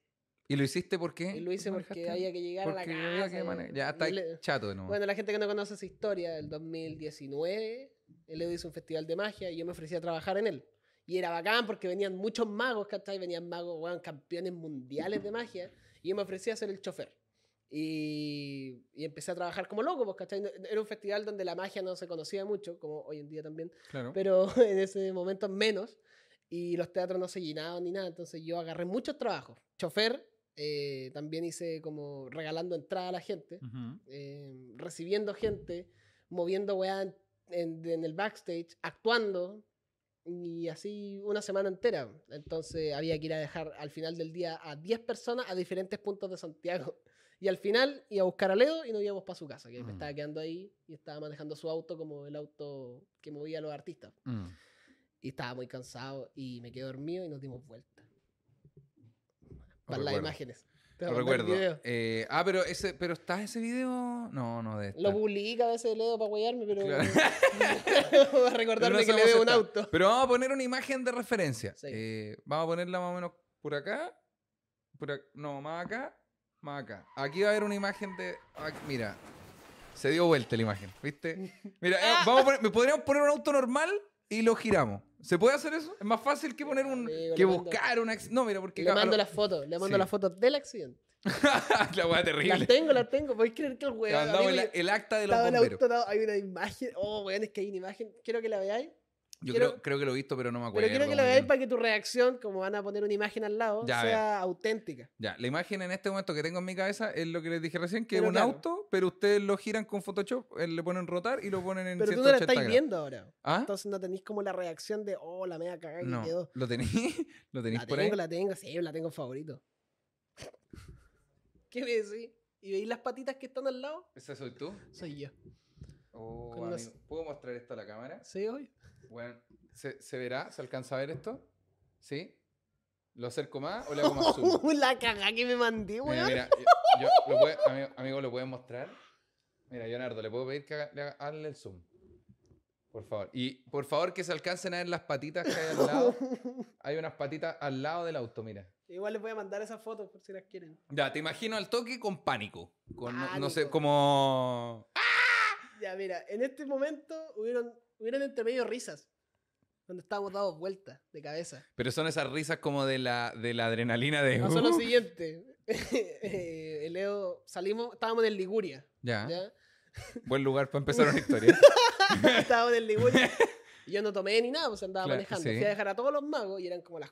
¿Y lo hiciste por qué?
Y lo hice
¿Por
porque
manejaste?
había que llegar a la casa.
Ya está
le-
chato de nuevo.
Bueno, la gente que no conoce esa historia, el 2019, el Edu hizo un festival de magia y yo me ofrecí a trabajar en él. Y era bacán porque venían muchos magos, ¿cachai? Venían magos, weón, campeones mundiales de magia. Y yo me ofrecí a ser el chofer. Y, y empecé a trabajar como loco, pues, ¿cachai? Era un festival donde la magia no se conocía mucho, como hoy en día también.
claro.
Pero en ese momento menos. Y los teatros no se llenaban ni nada. Entonces yo agarré muchos trabajos. Chofer, eh, también hice como regalando entrada a la gente
Ujú.
eh, recibiendo gente, moviendo weá en, en- en el backstage, actuando, y así una semana entera. Entonces había que ir a dejar al final del día a 10 personas a diferentes puntos de Santiago. Y al final iba a buscar a Leo y nos íbamos para su casa, que me
Mm.
estaba quedando ahí y estaba manejando su auto como el auto que movía a los artistas.
Mm.
Y estaba muy cansado y me quedé dormido y nos dimos vuelta. Para las
recuerdo.
imágenes.
Lo recuerdo. Eh, ah, pero ese, pero está ese video. No, no de
Lo publica a veces Leo para guayarme, pero
Claro.
para recordarme que le veo un auto.
Pero vamos a poner una imagen de referencia.
Sí.
Eh, vamos a ponerla más o menos por acá. Por ac- no, más acá. Más acá. Aquí va a haber una imagen de. aquí- mira. Se dio vuelta la imagen, ¿viste? Mira, eh,
Ah.
vamos a poner, ¿me podríamos poner un auto normal y lo giramos? ¿Se puede hacer eso? Es más fácil que poner un.
Amigo,
que buscar una. ex- No, mira, porque.
Le mando
la
las fotos, le mando
Sí.
las fotos del accidente.
la weá terrible.
Las tengo, las tengo. ¿Podéis creer que el weón?
el, acta de los bomberos.
auto, hay una imagen. Oh, weón, es que hay una imagen. Quiero que la veáis.
Yo
quiero-
creo, creo que lo he visto, pero no me acuerdo.
Pero quiero que lo veáis para que tu reacción, como van a poner una imagen al lado,
Ya,
sea auténtica.
Ya, la imagen en este momento que tengo en mi cabeza es lo que les dije recién, que
Pero
es un
claro.
auto, pero ustedes lo giran con Photoshop, eh, le ponen rotar y lo ponen en
Pero tú
180
no la estáis
grados.
viendo ahora.
¿Ah?
Entonces no tenéis como la reacción de, oh, la media cagada que
No,
quedó.
¿lo tenéis? ¿Lo tenéis
La
por
tengo,
ahí?
la tengo, sí, la tengo en favorito. ¿Qué me decís? ¿Y veis las patitas que están al lado?
¿Ese soy tú?
Soy yo.
Oh,
los-
¿Puedo mostrar esto a la cámara?
¿Sí, hoy?
Bueno, ¿se, se verá? ¿Se alcanza a ver esto? ¿Sí? ¿Lo acerco más o le hago más zoom?
la cagada que me mandé,
Mira,
weón.
mira, yo, yo- lo puede- amigo, amigo, ¿lo pueden mostrar? Mira, Leonardo, ¿le puedo pedir que haga, le haga- hazle el zoom? Por favor. Y por favor que se alcancen a ver las patitas que hay al lado. Hay unas patitas al lado del auto, mira.
Igual les voy a mandar esas fotos por si las quieren.
Ya, te imagino al toque con pánico. Con, no- no, sé,
Pánico.
como...
Ya, mira, en este momento hubieron, hubieron entre medio risas. Cuando estábamos dados vueltas de cabeza.
Pero son esas risas como de la, de la adrenalina de...
Pasó lo
"Uh".
siguiente. El Leo, salimos, estábamos en Liguria.
Ya,
¿ya?
buen lugar para empezar una historia.
estábamos en Liguria. Y yo no tomé ni nada, pues andaba
Claro,
manejando.
sí.
Fui a dejar a todos los magos y eran como las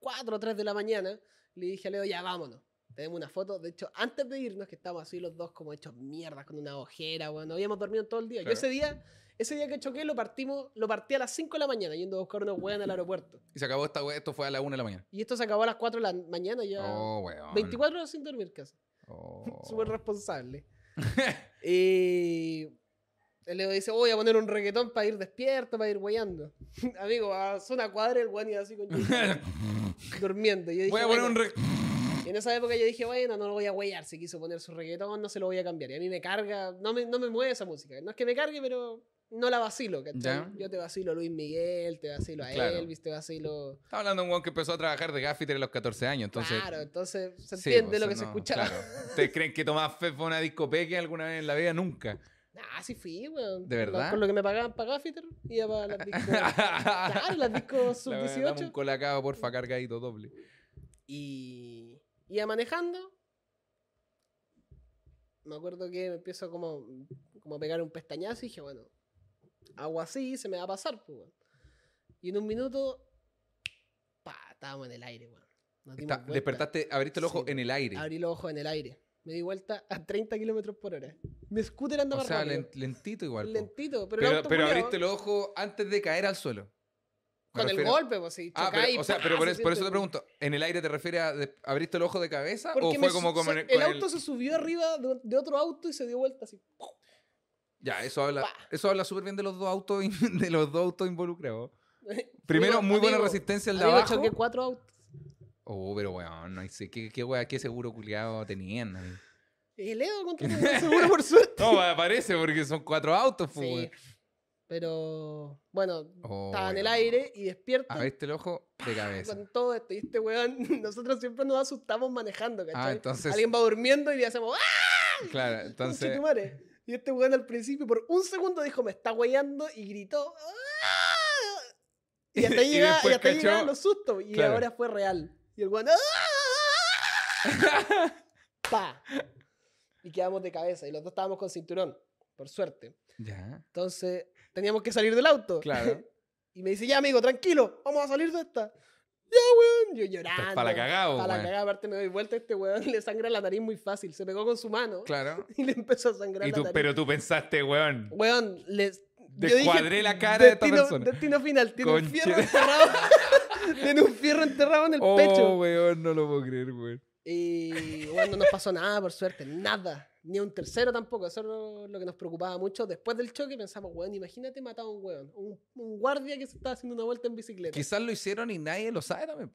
4 o 3 de la mañana. Le dije a Leo, ya vámonos. Tenemos una foto. De hecho, antes de irnos, que estábamos así los dos como hechos mierdas con una ojera, bueno, no habíamos dormido todo el día. Yo
Claro.
ese día, ese día que choqué, lo partimos, lo partí a las 5 de la mañana yendo a buscar unos hueones al aeropuerto.
Y se acabó esta we- esto fue a la una de la mañana.
Y esto se acabó a las 4 de la mañana ya.
Oh, weón.
24 horas sin dormir casi.
Oh.
Súper responsable. y el Leo dice, voy a poner un reggaetón para ir despierto, para ir guayando. Amigo, a zona cuadra el guan iba así con durmiendo. Yo dije,
Voy a poner un... re-
y en esa época yo dije, bueno, no lo voy a guayar. Si quiso poner su reggaetón, no se lo voy a cambiar. Y a mí me carga, no me, no me mueve esa música. No es que me cargue, pero no la vacilo, ¿cachai? Yo te vacilo a Luis Miguel, te vacilo a
Claro.
Elvis, te vacilo...
Estaba hablando de un weón que empezó a trabajar de gaffiter a los 14 años, entonces...
claro, entonces se entiende
pues,
lo que
no,
se escuchaba.
claro. ¿Ustedes creen que Tomás Fe fue una discopeque alguna vez en la vida? Nunca.
Ah, sí fui, weón.
¿De verdad?
Con lo que me pagaban para Gaffiter, iba para las discos. claro, las discos
La weá, dame un
sub-18.
colacao, porfa, cargadito doble.
Y iba manejando. Me acuerdo que me empiezo como, como a pegar un pestañazo y dije, bueno, hago así, se me va a pasar, pues, weón. Y en un minuto, pa, estábamos en el aire, weón. Nos dimos
Está- despertaste, abriste el ojo
Sí,
en el aire.
Abrí los ojos en el aire. Me di vuelta a 30 kilómetros por hora. Mi scooter anda
O sea,
rápido.
len- lentito igual.
Lentito, pero, el
Pero,
auto
pero abriste los ojos antes de caer al suelo. Me
Con el golpe, pues sí.
Ah, pero,
y
o sea, pero por,
se
eso, por eso
siente
te pregunto, ¿en el aire te refieres a de- abriste el ojo de cabeza
Porque
o fue como, como
se- el
con
auto se subió arriba de, de otro auto y se dio vuelta así.
Ya, eso habla, eso habla súper bien de los dos autos de los dos autos involucrados. Primero,
Amigo,
muy buena resistencia el de
amigo,
abajo.
choqué cuatro autos.
Oh, pero weón, no sé qué, qué, wea- qué seguro culiado tenían. ahí?
Y Leo contra el seguro por suerte.
No, parece porque son cuatro autos, pues.
Sí.
weón.
Pero, bueno,
Oh,
estaba en el
weón.
aire y despierto
Abriste el ojo de cabeza.
con todo esto. Y este weón, nosotros siempre nos asustamos manejando, ¿cachai?
Ah, entonces,
Alguien va durmiendo y le hacemos ¡Ah!
claro, entonces,
Conchetumare! Y este weón al principio, por un segundo, dijo, me está weyando y gritó. ¡Ah! Y hasta ahí
Y
llega- y hasta llegaban los sustos. Y
Claro.
ahora fue real. Y el weón. ¡Ah! ¡Pa! Y quedamos de cabeza. Y los dos estábamos con cinturón, por suerte.
ya,
Entonces, teníamos que salir del auto.
claro.
Y me dice, ya amigo, tranquilo, vamos a salir de esta. Ya, weón. Yo llorando.
para la cagao,
Para la
weón.
cagada, aparte me doy vuelta, este weón le sangra la nariz muy fácil. Se pegó con su mano
Claro.
y le empezó a sangrar
Y
la
tú,
nariz.
pero tú pensaste, weón.
Weón, les.
Descuadré la cara de esta
destino,
persona.
Destino final, tiene un fierro enterrado. tiene un fierro enterrado en el
Oh,
pecho.
weón, no lo puedo creer, weón.
Y bueno, no nos pasó nada, por suerte, nada. Ni a un tercero tampoco. Eso es lo, lo que nos preocupaba mucho. Después del choque pensamos, weón, imagínate matar a un weón. Un, un guardia que se estaba haciendo una vuelta en bicicleta.
Quizás lo hicieron y nadie lo sabe también.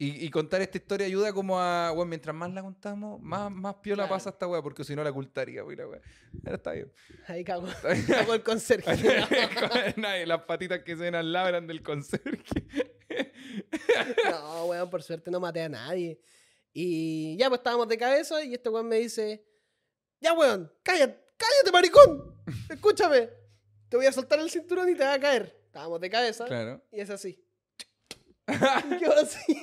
Y, y contar esta historia ayuda como a, bueno, mientras más la contamos, más, más piola
Claro.
pasa esta weá, porque si no la ocultaría, weón, la weá. Pero está bien.
Ahí cagó, cagó el conserje.
Nadie, las patitas que se ven al lado eran del conserje.
No, weón, por suerte no maté a nadie. Y ya, pues estábamos de cabeza y este weón me dice, ya, weón, cállate, cállate, maricón. Escúchame, te voy a soltar el cinturón y te va a caer. Estábamos de cabeza
Claro.
y es así. Y quedó así.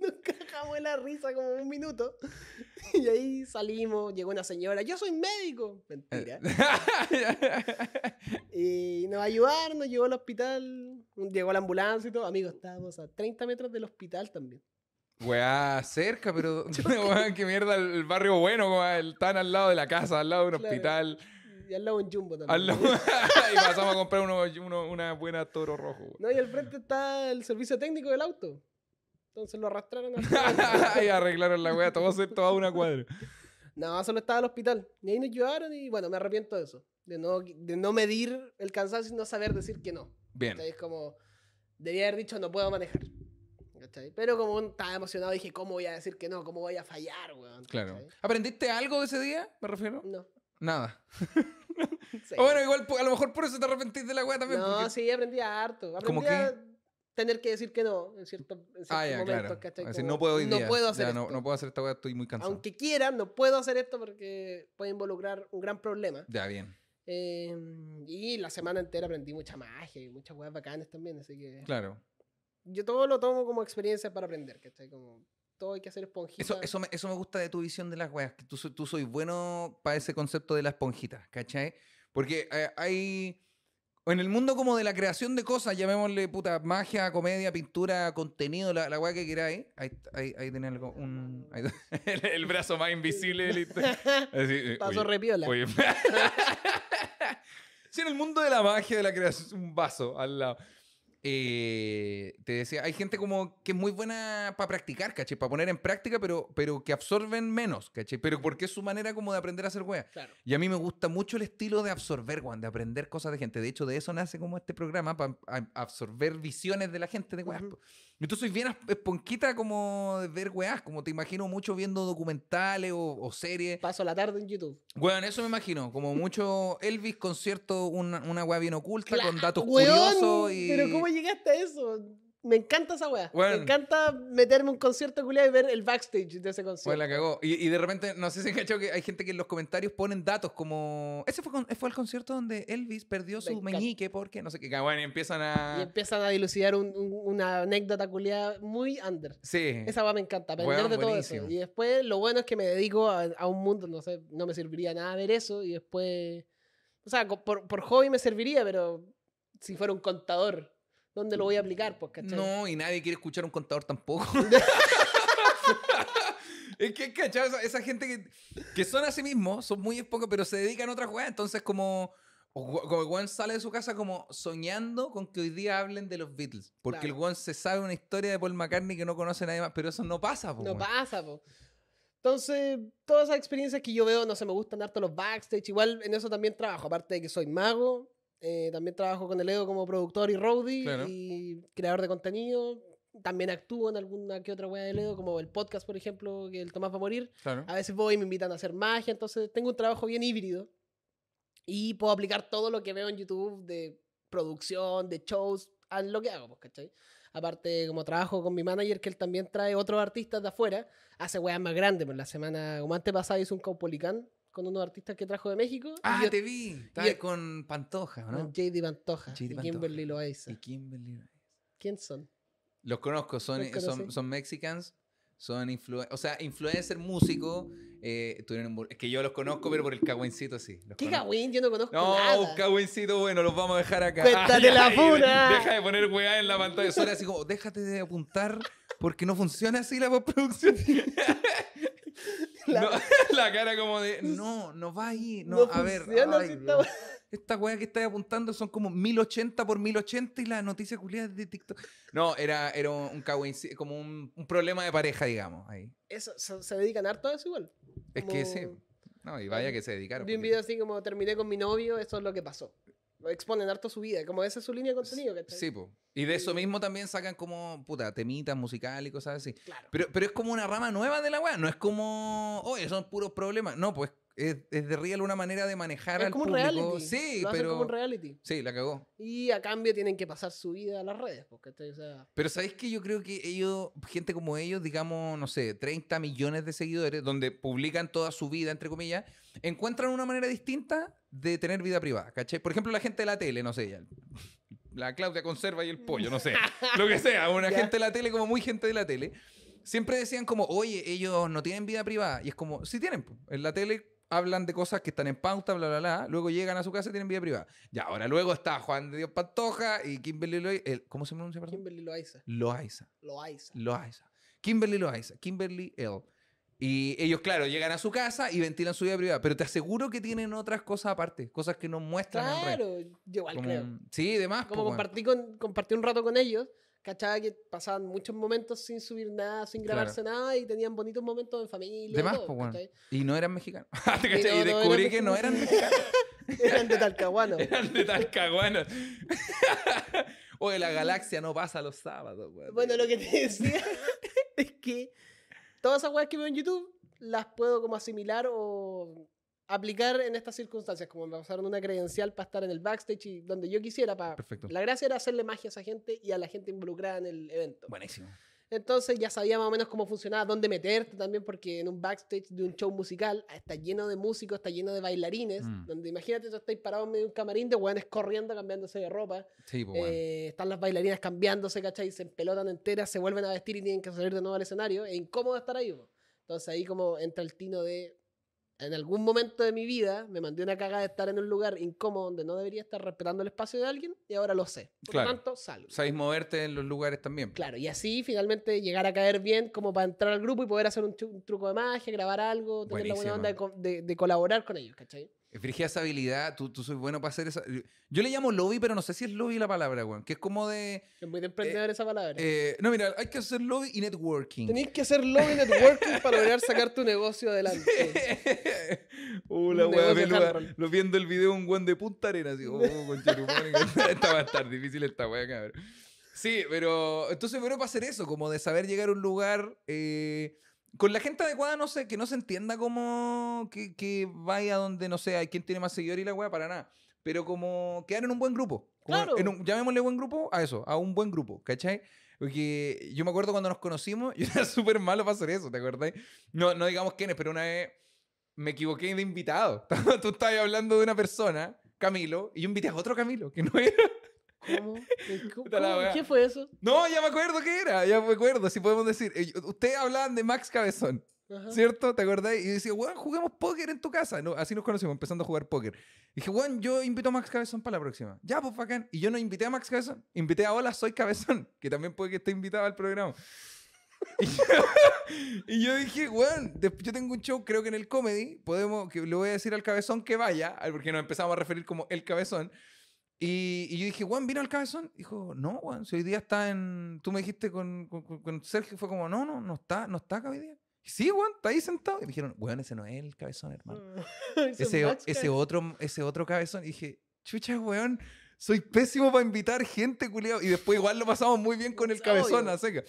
Nos cagamos de la risa como un minuto. Y ahí salimos, llegó una señora, yo soy médico. Mentira. Y nos ayudaron, nos llevó al hospital, llegó la ambulancia y todo. Amigos, estábamos a 30 metros del hospital también.
Weá, cerca, pero. Weá, qué mierda, el, el barrio bueno, como el- están al lado de la casa, al lado de un
Claro.
hospital.
Y al lado un jumbo también.
al lado- y pasamos a comprar uno, uno- una buena toro rojo. weón.
No, y al frente está el servicio técnico del auto. Entonces lo arrastraron hasta
y arreglaron la weá, todo, toda una cuadra.
No, solo estaba al hospital. Y ahí nos llevaron y bueno, me arrepiento de eso. De no, de no medir el cansancio y no saber decir que no.
Bien.
¿Cachai? Es como, debía haber dicho no puedo manejar. ¿Cachai? Pero como estaba emocionado dije, ¿cómo voy a decir que no? ¿Cómo voy a fallar, weón?
Claro.
¿Cachai?
¿Aprendiste algo de ese día? Me refiero.
No.
Nada.
Sí.
O bueno, igual a lo mejor por eso te arrepentiste de la weá también.
no,
porque-
sí, aprendí harto.
¿Cómo
Aprendí a tener que decir que no en, cierto, en ciertos
Ah, ya,
momentos.
claro.
¿cachai?
Así, no puedo hoy
No puedo hacer
Ya, no, puedo hacer esta weá, estoy muy cansado.
Aunque quiera, no puedo hacer esto porque puede involucrar un gran problema.
Ya, bien.
Eh, y la semana entera aprendí mucha magia y muchas weas bacanas también, así que
Claro.
Yo todo lo tomo como experiencia para aprender, ¿cachai? Como todo hay que hacer esponjita.
Eso, eso, me, eso me gusta de tu visión de las weas, que tú, tú soy bueno para ese concepto de la esponjita, ¿cachai? Porque eh, hay... En el mundo como de la creación de cosas, llamémosle puta magia, comedia, pintura, contenido, la, la wea que queráis. Ahí, ahí, ahí tenés algo, un... ahí- el, el brazo más invisible eh,
Paso repiola.
Oye. sí, en el mundo de la magia, de la creación, un vaso al lado. Eh, te decía, hay gente como que es muy buena para practicar, ¿cachai? Para poner en práctica, pero, pero que absorben menos, ¿cachai? Pero porque es su manera como de aprender a hacer weas.
Claro.
Y a mí me gusta mucho el estilo de absorber, weón, de aprender cosas de gente. De hecho, de eso nace como este programa, para absorber visiones de la gente de weas. Y tú soy bien esponquita como de ver weas, como te imagino mucho viendo documentales o, o series.
Paso la tarde en YouTube.
Weón, eso me imagino, como mucho Elvis concierto, una, una wea bien oculta, con datos
weón,
curiosos y...
Pero ¿cómo llegaste a eso? Me encanta esa wea.
Weón.
Me encanta meterme un concierto culiado y ver el backstage de ese concierto.
Pues la cagó. Y, y de repente, no sé si cachado que hay gente que en los comentarios ponen datos como. Ese fue, con- fue el concierto donde Elvis perdió su meñique porque no sé qué. Bueno, y empiezan
Y
a.
empiezan a dilucidar un- un- una anécdota culiada muy under.
Sí.
Esa va me encanta, aprender de todo
buenísimo.
eso. Y después lo bueno es que me dedico a, a un mundo, no sé, no me serviría nada ver eso. Y después, o sea, por, por hobby me serviría, pero si fuera un contador, ¿dónde lo voy a aplicar? Pues, ¿cachai?
No, y nadie quiere escuchar un contador tampoco. es que, ¿cachai? Esa, esa gente que, que son a sí mismos, son muy pocos, pero se dedican a otras weas. Entonces, como. Como el weón sale de su casa como soñando con que hoy día hablen de los Beatles. Porque el
Claro.
weón se sabe una historia de Paul McCartney que no conoce nadie más. Pero eso no pasa, po,
No pasa, po. Entonces, todas esas experiencias que yo veo, no sé, me gustan harto los backstage. Igual en eso también trabajo, aparte de que soy mago, eh, también trabajo con el Edo como productor y roadie
Claro.
y creador de contenido. También actúo en alguna que otra wea de Edo, como el podcast, por ejemplo, que el Tomás va a morir.
Claro.
A veces voy y me invitan a hacer magia, entonces tengo un trabajo bien híbrido y puedo aplicar todo lo que veo en YouTube de producción, de shows, a lo que hago, pues, ¿cachai? Aparte, como trabajo con mi manager, que él también trae otros artistas de afuera, hace weas más grandes. Pues la semana, como antes pasada, hizo un Caupolicán con unos artistas que trajo de México.
Ah,
yo-
te vi. Estabas
yo-
con Pantoja, ¿o
con
¿no?
JD Pantoja
JD
y
Pantoja.
Kimberly Loaiza.
Y Kimberly Rice.
¿Quién son?
Los conozco, son,
¿Los
son, son mexicans, son influ o sea, influencer, músico. Eh, tuvieron es que yo los conozco, pero por el cagüencito sí.
¿Qué cagüín? Yo no conozco
No,
nada.
un cagüencito bueno, los vamos a dejar acá.
Cuéntate la
y
pura.
Deja de poner weá en la pantalla. Solo así como, déjate de apuntar porque no funciona así la postproducción.
La-
No, la cara como de, no, no va ahí. No,
No
a ver, ay,
esta.
Esta weá que estáis apuntando son como 1080 por 1080 y la noticia culiada es de TikTok. No, era, era un cagüín, como un, un problema de pareja, digamos. Ahí.
Eso, se, se dedican harto a eso igual.
Es que sí. No, y vaya que se dedicaron.
Vi un video así como terminé con mi novio, eso es lo que pasó. Exponen harto su vida, como esa es su línea de contenido, ¿cachai?
Sí, po. Y de eso mismo también sacan como, puta, temitas musicales y cosas así.
Claro.
Pero, pero es como una rama nueva de la weá. No es como, oye, son puros problemas. No, pues es, es de real una manera de manejar
es
al
como un
público.
reality.
Sí,
lo
pero.
como un reality.
Sí, la cagó.
Y a cambio tienen que pasar su vida a las redes, ¿cachai? O sea,
Pero ¿sabéis que yo creo que ellos, gente como ellos, digamos, no sé, 30 millones de seguidores, donde publican toda su vida, entre comillas, encuentran una manera distinta de tener vida privada, ¿cachai? Por ejemplo, la gente de la tele, no sé, ya, la Claudia Conserva y el pollo, no sé, lo que sea, una gente de la tele como muy gente de la tele. siempre decían como, oye, ellos no tienen vida privada. Y es como, sí tienen. En la tele hablan de cosas que están en pauta, bla, bla, bla. Luego llegan a su casa y tienen vida privada. Ya, ahora luego está Juan de Dios Pantoja y Kimberly Loaiza. ¿Cómo se pronuncia, perdón?
Kimberly Loaiza.
Loaiza.
Loaiza.
Loaiza. Kimberly Loaiza. Kimberly L. Y ellos, claro, llegan a su casa y ventilan su vida privada. Pero te aseguro que tienen otras cosas aparte. Cosas que no muestran en red.
Claro, yo igual
Como-
creo.
Sí, demás.
Como
weón.
compartí, con, compartí un rato con ellos, cachaba que pasaban muchos momentos sin subir nada, sin
Claro.
grabarse nada y tenían bonitos momentos en familia.
De
y
más,
todo,
po, weón.
¿cachai?
Y no eran mexicanos. ¿Te
Y no,
y descubrí que no eran mexicanos.
Eran de Talcahuano.
Eran de Talcahuano. Oye, la galaxia no pasa los sábados, weón.
Bueno, lo que te decía es que todas esas weas que veo en YouTube las puedo como asimilar o aplicar en estas circunstancias, como me pasaron una credencial para estar en el backstage y donde yo quisiera. Para...
Perfecto.
La gracia era hacerle magia a esa gente y a la gente involucrada en el evento.
Buenísimo.
Entonces ya sabía más o menos cómo funcionaba, dónde meterte también, porque en un backstage de un show musical está lleno de músicos, está lleno de bailarines,
Mm.
donde imagínate tú estáis parado en medio de un camarín de hueones corriendo, cambiándose de ropa.
Sí, pues, bueno.
Eh, están las bailarinas cambiándose, ¿cachai? Se empelotan enteras, se vuelven a vestir y tienen que salir de nuevo al escenario. Es incómodo estar ahí. po. Entonces ahí como entra el tino de... En algún momento de mi vida me mandé una cagada de estar en un lugar incómodo donde no debería estar respetando el espacio de alguien y ahora lo sé. Por
Claro.
lo tanto, salgo.
Sabéis moverte en los lugares también.
Claro, y así finalmente llegar a caer bien como para entrar al grupo y poder hacer un, truco de magia, grabar algo, tener la buena onda de, co- de- de colaborar con ellos, ¿cachai?
Frigia esa habilidad, tú, tú soy bueno para hacer esa. Yo le llamo lobby, pero no sé si es lobby la palabra, weón. Que es como de.
Es muy de emprendedor esa palabra.
eh, no, mira, hay que hacer lobby y networking.
Tenéis que hacer lobby networking para lograr sacar tu negocio adelante.
Uh, la
Un
wea
negocio
peluda.
handball.
Lo viendo el video un guan de Punta Arenas. Así, oh, conchetumare, esta va a estar difícil esta wea, cabrón. Sí, pero entonces, bueno, para hacer eso, como de saber llegar a un lugar eh, con la gente adecuada, no sé, que no se entienda como que, que vaya donde, no sé, hay quien tiene más seguidores y la wea, para nada. Pero como quedar en un buen grupo. Como
Claro.
en un- llamémosle buen grupo a eso, a un buen grupo, ¿cachai? Porque yo me acuerdo cuando nos conocimos, yo era súper malo para hacer eso, ¿te acuerdas? No, no digamos quiénes, pero una vez me equivoqué de invitado. Tú estabas hablando de una persona, Camilo, y yo invité a otro Camilo, que no era.
¿Cómo? ¿Cómo? ¿Qué fue eso?
No, ya me acuerdo que era, ya me acuerdo, si podemos decir. Eh, Ustedes hablaban de Max Cabezón,
Ajá.
¿cierto? ¿Te acordáis? Y decía, weón, juguemos póker en tu casa. No, así nos conocimos, empezando a jugar póker. Y dije, weón, yo invito a Max Cabezón para la próxima. Ya, pues bacán. Y yo no invité a Max Cabezón, invité a Hola, soy Cabezón, que también puede que esté invitado al programa. Y yo, y yo dije, weón, yo tengo un show, creo que en el comedy, podemos, que le voy a decir al cabezón que vaya, porque nos empezamos a referir como el cabezón. Y, y yo dije, Juan, ¿vino al cabezón? Dijo, no, Juan, si hoy día está en. Tú me dijiste con, con, con- con Sergio, fue como, no, no, no está, no está acá hoy día. Y sí, Juan, está ahí sentado. Y me dijeron, weón, ese no es el cabezón, hermano.
Ese
Ese, ese, otro, ese otro cabezón. Y dije, chucha, weón, soy pésimo para invitar gente, culiao. Y después igual lo pasamos muy bien con el cabezón, a seca.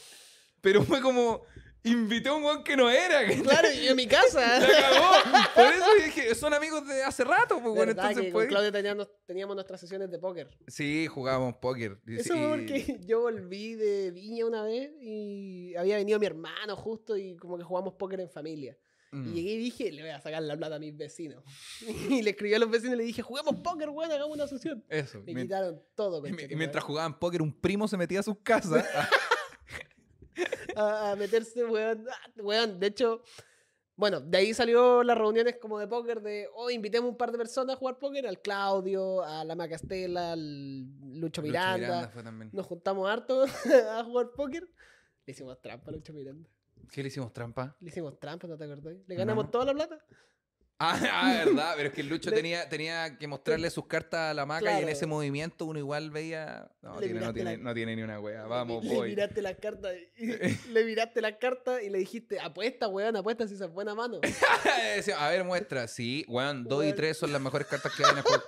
Pero fue como, invité a un weón que no era.
Claro, y en mi casa.
La cagó. Por eso dije, son amigos de hace rato, pues bueno,
¿Verdad
entonces
que
pues,
con Claudia teníamos, teníamos nuestras sesiones de póker.
Sí, jugábamos póker.
Eso fue porque yo volví de Viña una vez y había venido mi hermano justo y como que jugamos póker en familia.
Mm.
Y llegué y dije, le voy a sacar la plata a mis vecinos. y le escribí a los vecinos y le dije, juguemos póker, weón, hagamos una sesión.
Eso.
Me
mien-
quitaron todo,
y mientras jugaban póker, un primo se metía a sus casas.
a, a meterse, weón. Ah, weón, de hecho, bueno, de ahí salió las reuniones como de póker de, oh, invitemos un par de personas a jugar póker, al Claudio, a la Macastela, al Lucho
Lucho
Miranda.
también.
Nos juntamos harto a jugar póker. Le hicimos trampa a Lucho Miranda.
¿Qué le hicimos trampa?
Le hicimos trampa, ¿no te acordás? Le ganamos
No.
toda la plata.
Ah, ah, verdad, pero es que el Lucho
Le-
tenía, tenía que mostrarle sus cartas a la maca y en ese movimiento uno igual veía. No,
Le
tiene, no, tiene,
la-
no tiene ni una wea. Vamos,
le
voy.
miraste las cartas y, le miraste las cartas y le dijiste, apuesta, weón, apuesta si se buena mano.
A ver, muestra. Sí, weón, 2 y
Weón.
3 son las mejores cartas que hay en el juego.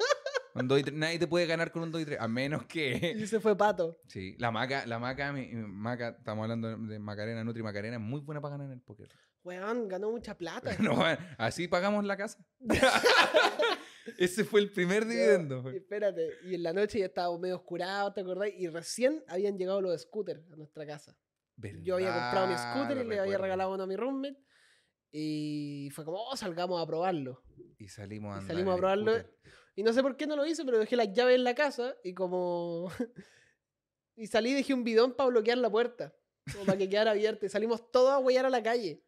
Dos y nadie te puede ganar con un 2 y 3, a menos que.
Y se fue pato.
Sí, la maca, la maca, mi, mi maca, estamos hablando de Macarena, Nutri Macarena, es muy buena para ganar en el póker.
Weón, ganó mucha plata.
No, weón, así pagamos la casa. Ese fue el primer dividendo.
Y espérate, y en la noche ya estábamos medio oscurados, ¿te acordás? Y recién habían llegado los scooters a nuestra casa. Yo había comprado mi scooter y le había regalado uno a mi roommate. Y fue como, oh, salgamos a probarlo.
Y salimos a
Y
andar
salimos a probarlo.
scooter.
Y no sé por qué no lo hice, pero dejé las llaves en la casa y como... y salí y dejé un bidón para bloquear la puerta. como para que quedara abierto. Y salimos todos a huellar a la calle.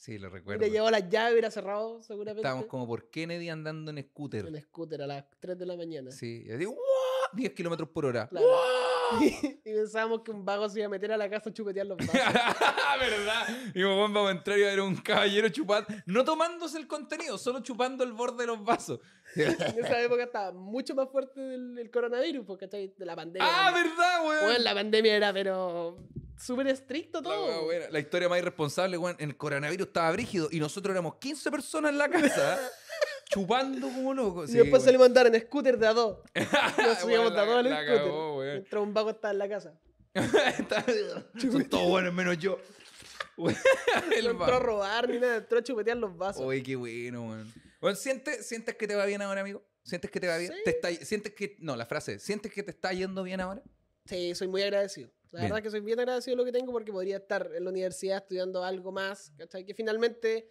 Sí, lo recuerdo.
le llevó las llaves, hubiera cerrado seguramente.
Estábamos como por Kennedy andando en scooter.
En scooter a las 3 de la mañana.
Sí, y así, ¡guau! 10 kilómetros por hora.
Claro. y pensábamos que un vago se iba a meter a la casa a chupetear los vasos.
¿Verdad? Y como vamos a entrar y va a ver un caballero chupando, no tomándose el contenido, solo chupando el borde de los vasos.
en esa época estaba mucho más fuerte el, el coronavirus, porque ¿cachai? De la pandemia.
¡Ah, verdad, weón!
Weón, la pandemia era, pero súper estricto todo.
buena. La historia más irresponsable, weón. El coronavirus estaba brígido y nosotros éramos 15 personas en la casa chupando como locos.
y después salimos a andar en scooter de a dos. Nos subíamos de a dos
la
scooter.
cagó.
Mientras un vago estaba en la casa.
Son todos buenos menos yo. El
no entró a robar ni nada, entró a chupetear los vasos.
Oye, qué bueno, weón. Bueno, ¿sientes, ¿sientes que te va bien ahora, amigo? ¿Sientes que te va bien?
Sí.
¿Te está, ¿Sientes que.? No, la frase. ¿Sientes que te está yendo bien ahora?
Sí, soy muy agradecido. La
Bien.
verdad que soy bien agradecido de lo que tengo porque podría estar en la universidad estudiando algo más, ¿cachai? Que finalmente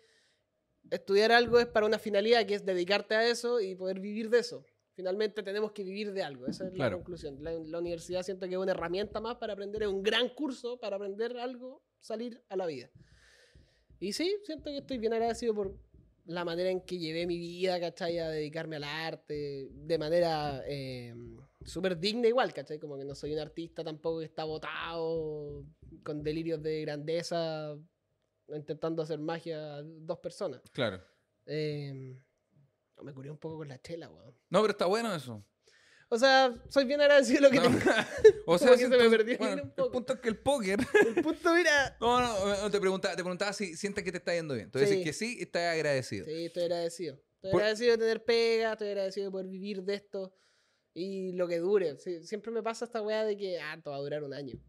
estudiar algo es para una finalidad que es dedicarte a eso y poder vivir de eso. Finalmente tenemos que vivir de algo, esa es
Claro.
la conclusión. La, la universidad siento que es una herramienta más para aprender, es un gran curso para aprender algo, salir a la vida. Y sí, siento que estoy bien agradecido por la manera en que llevé mi vida, ¿cachai? A dedicarme al arte de manera eh, súper digna igual, ¿cachai? Como que no soy un artista tampoco que está botado con delirios de grandeza intentando hacer magia a dos personas.
Claro.
Eh, me curé un poco con la chela, weón.
No, pero está bueno eso.
O sea, soy bien agradecido de lo que
No.
tengo.
o sea,
que se me perdió
bueno,
un
el
poco.
punto es que el póker.
El punto, mira.
No, no, no, te preguntaba, te preguntaba si sientes que te está yendo bien. Entonces,
Sí.
dices que sí, estás agradecido.
Sí, estoy agradecido. Estoy
Por-
agradecido de tener pega, estoy agradecido de poder vivir de esto y lo que dure. Siempre me pasa esta weá de que, ah, esto va a durar un año.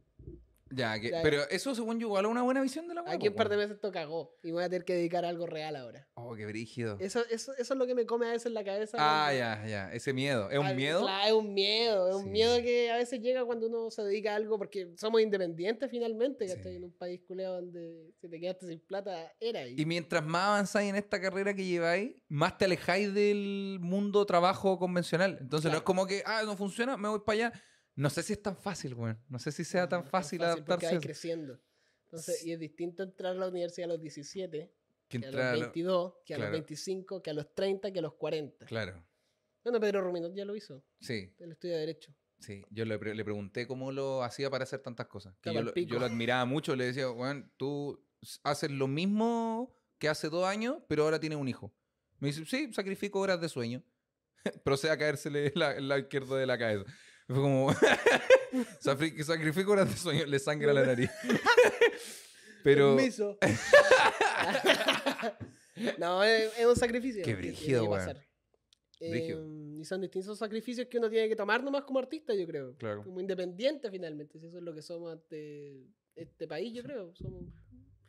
Ya, que, pero eso según yo igual una buena visión de la weá,
Aquí en un par de meses esto cagó y me voy a tener que dedicar a algo real ahora.
Oh, qué brígido.
Eso, eso, eso es lo que me come a veces la cabeza.
Ah, ya, ya. Ese miedo. ¿Es un miedo?
claro, es un miedo, es un miedo que a veces llega cuando uno se dedica a algo porque somos independientes finalmente,
Sí.
¿cachai? En un país culeado donde si te quedaste sin plata, era ahí.
Y mientras más avanzáis en esta carrera que lleváis, más te alejáis del mundo trabajo convencional. Entonces no es como que, ah, no funciona, me voy para allá. No sé si es tan fácil, weón. No sé si sea tan fácil,
porque
adaptarse. a eso.
creciendo. Entonces, y es distinto entrar a la universidad a los 17,
Que
que a
a
los
lo-
22, que a
claro.
los 25, que a los 30, que a los 40.
Claro.
Bueno, Pedro Ruminot ya lo hizo,
Sí,
él estudia Derecho.
sí. Yo le, pre- le pregunté cómo lo hacía para hacer tantas cosas. Que yo, lo, yo lo admiraba mucho. Le decía, weón, tú haces lo mismo que hace dos años, pero ahora tienes un hijo. Me dice, sí, sacrifico horas de sueño. Procede a caérsele la- el lado izquierdo de la cabeza. Fue como, "Safri- sacrifico horas de sueño, le sangra la nariz. pero,
Permiso. no, es, es un sacrificio.
Qué brígido, weón.
Eh, y son distintos sacrificios que uno tiene que tomar nomás como artista, yo creo.
Claro.
Como independiente finalmente. Si eso es lo que somos ante este país, yo creo. Somos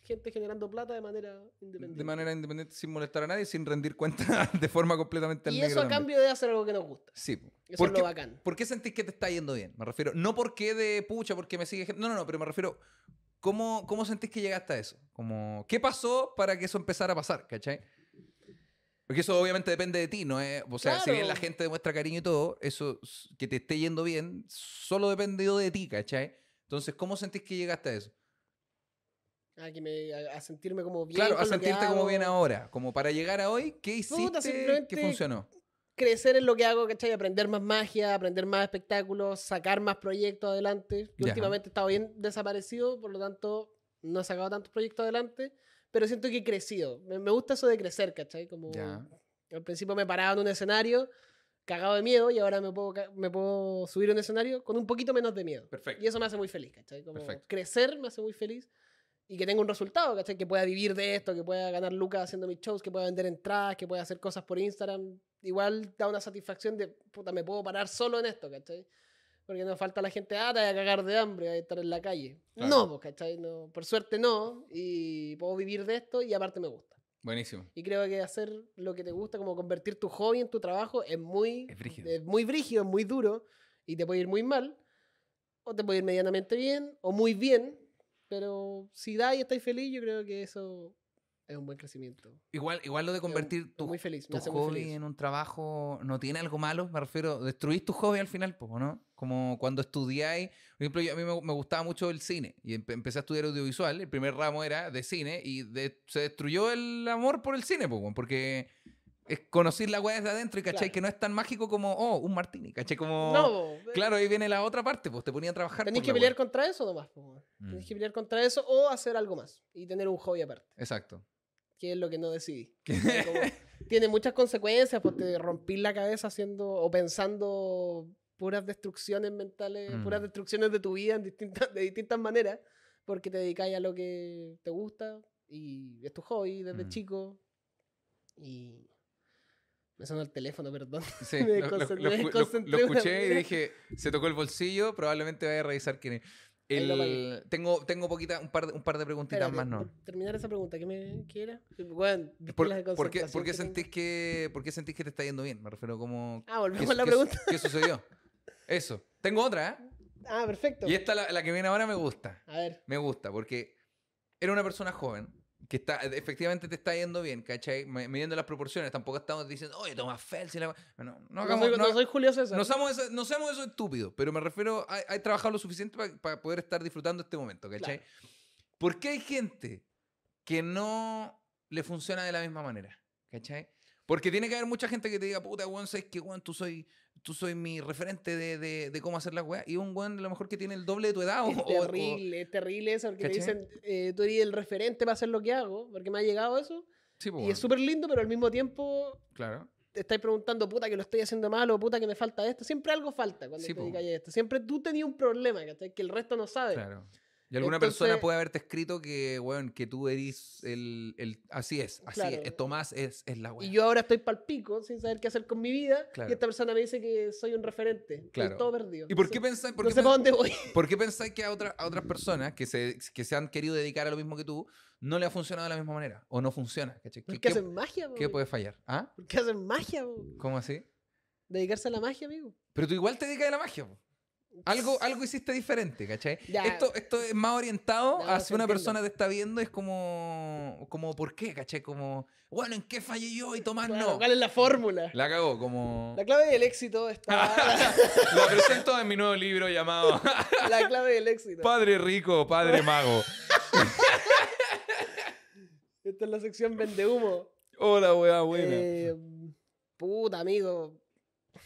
gente generando plata de manera independiente.
de manera independiente, sin molestar a nadie, sin rendir cuenta de forma completamente al
y eso a
también.
cambio de hacer algo que nos gusta.
Sí.
Eso
¿Por
es lo bacán.
¿Por qué sentís que te está yendo bien? Me refiero, no porque de pucha, porque me sigue gente. No, no, no, pero me refiero, ¿cómo, cómo sentís que llegaste a eso? Como, ¿Qué pasó para que eso empezara a pasar? ¿Cachai? Porque eso obviamente depende de ti, ¿no? es O sea, si bien la gente demuestra cariño y todo, eso, que te esté yendo bien, solo dependió de ti, ¿cachai? Entonces, ¿cómo sentís que llegaste a eso?
A, que me- a- a sentirme como bien.
claro, a
que
sentirte como bien ahora. Como para llegar a hoy, ¿qué hiciste que
simplemente-
funcionó?
crecer en lo que hago, ¿cachai? Aprender más magia, aprender más espectáculos, sacar más proyectos adelante. Que
Ya.
últimamente he estado bien desaparecido, por lo tanto, no he sacado tantos proyectos adelante, pero siento que he crecido. Me, me gusta eso de crecer, ¿cachai? Como
Ya.
al principio me paraba en un escenario cagado de miedo y ahora me puedo, me puedo subir a un escenario con un poquito menos de miedo.
Perfecto.
Y eso me hace muy feliz, ¿cachai? Como
Perfecto.
crecer me hace muy feliz y que tenga un resultado, ¿cachai? Que pueda vivir de esto, que pueda ganar lucas haciendo mis shows, que pueda vender entradas, que pueda hacer cosas por Instagram. Igual da una satisfacción de, puta, me puedo parar solo en esto, ¿cachai? Porque no falta la gente, ah, te voy a cagar de hambre, voy a estar en la calle.
Claro.
No, pues, ¿cachai? No, por suerte no, y puedo vivir de esto y aparte me gusta.
Buenísimo.
Y creo que hacer lo que te gusta, como convertir tu hobby en tu trabajo, es muy,
Es brígido.
es muy brígido, es muy duro y te puede ir muy mal, o te puede ir medianamente bien, o muy bien, pero si da y estáis feliz, yo creo que eso es un buen crecimiento.
Igual, igual lo de convertir
Estoy
tu,
muy feliz,
tu
hace muy
hobby
feliz.
en un trabajo no tiene algo malo, me refiero, destruís tu hobby al final, po, ¿no? Como cuando estudiáis, por ejemplo, yo- a mí me, me gustaba mucho el cine y empe- empecé a estudiar audiovisual, el primer ramo era de cine y de- se destruyó el amor por el cine, po, weón, porque es conocer la weá desde adentro y cachai
Claro.
que no es tan mágico como, oh, un martini, cachai, como...
No, eh,
Claro, ahí viene la otra parte, pues te ponía a trabajar.
Tenés que pelear contra eso nomás. weón.
Mm,
Tenés que pelear contra eso o hacer algo más y tener un hobby aparte,
Exacto.
que es lo que no decidí. Como- tiene muchas consecuencias, pues te rompí la cabeza haciendo o pensando puras destrucciones mentales,
Mm.
puras destrucciones de tu vida en distintas, de distintas maneras, porque te dedicáis a lo que te gusta y es tu hobby desde
Mm.
chico. Y me sonó el teléfono, perdón.
Sí,
Me
lo, lo-
me
lo- escuché y dije, se tocó el bolsillo, probablemente vaya a revisar quién es. El- tengo tengo poquita, un, par de, un par de preguntitas
Espérate,
más, ¿no?
terminar esa pregunta, ¿qué, me, qué era? Bueno,
¿Por, por qué, por qué
que tengo.
sentís que, ¿Por qué sentís que te está yendo bien? Me refiero como...
Ah, volvemos
¿qué,
a la
qué-
pregunta.
¿Qué sucedió? Eso. Tengo otra, ¿eh?
Ah, perfecto.
Y esta, la, la que viene ahora, me gusta.
A ver,
Me gusta, porque era una persona joven que está, efectivamente te está yendo bien, ¿cachai? Midiendo las proporciones, tampoco estamos diciendo, oye, Tomás Fels y la... No, no
no,
hagamos...
soy,
no-
no soy Julio César.
No seamos, eso, no eso estúpidos, pero me refiero a, a trabajado lo suficiente para poder estar disfrutando este momento, ¿cachai?
Claro.
¿Por qué hay gente que no le funciona de la misma manera? ¿Cachai? Porque tiene que haber mucha gente que te diga, puta, weón, sabes que, weón, tú soy, tú soy mi referente de, de, de cómo hacer las weas. Y un weón, a lo mejor que tiene el doble de tu edad. o-
Es
o- o-
terrible, es terrible eso, porque te
¿Cachai?
dicen, eh, tú eres el referente para hacer lo que hago, porque me ha llegado eso.
Sí, po,
Y es súper lindo, pero al mismo tiempo
Claro.
te estáis preguntando, puta, que lo estoy haciendo mal o puta, que me falta esto. Siempre algo falta cuando
Sí,
te
po.
dedicas a esto. Siempre tú tenías un problema, ¿cachai? Que el resto no sabe.
Claro. Y alguna
Entonces-
persona puede haberte escrito que, weón, que tú eres el, el... Así es, así
Claro.
es. Tomás es, es la wea.
Y yo ahora estoy pal pico, sin saber qué hacer con mi vida.
Claro.
Y esta persona me dice que soy un referente. Estoy
Claro.
todo perdido.
¿Y por qué pensáis? por
No
qué
sé para dónde voy.
¿Por qué pensáis que a, otra- a otras personas que se, que se han querido dedicar a lo mismo que tú no le ha funcionado de la misma manera? ¿O no funciona? ¿Qué,
Porque
qué-
hacen magia, po,
qué puede fallar? ¿Ah?
Porque hacen magia, po.
¿Cómo así?
Dedicarse a la magia, amigo.
Pero tú igual te dedicas a la magia. po. Algo, algo hiciste diferente, ¿cachai?
Ya.
Esto, esto es más orientado
No,
a si una
entiendo.
persona te está viendo, es como, como ¿por qué? ¿cachai? Como, bueno, ¿en qué fallé yo y Tomás
Claro,
no?
¿Cuál es la fórmula?
La cagó, como...
La clave del éxito está.
La presento en mi nuevo libro llamado
la clave del éxito.
Padre Rico, Padre Mago.
Esta es la sección vende humo.
Hola, weá, buena.
Eh, puta, amigo.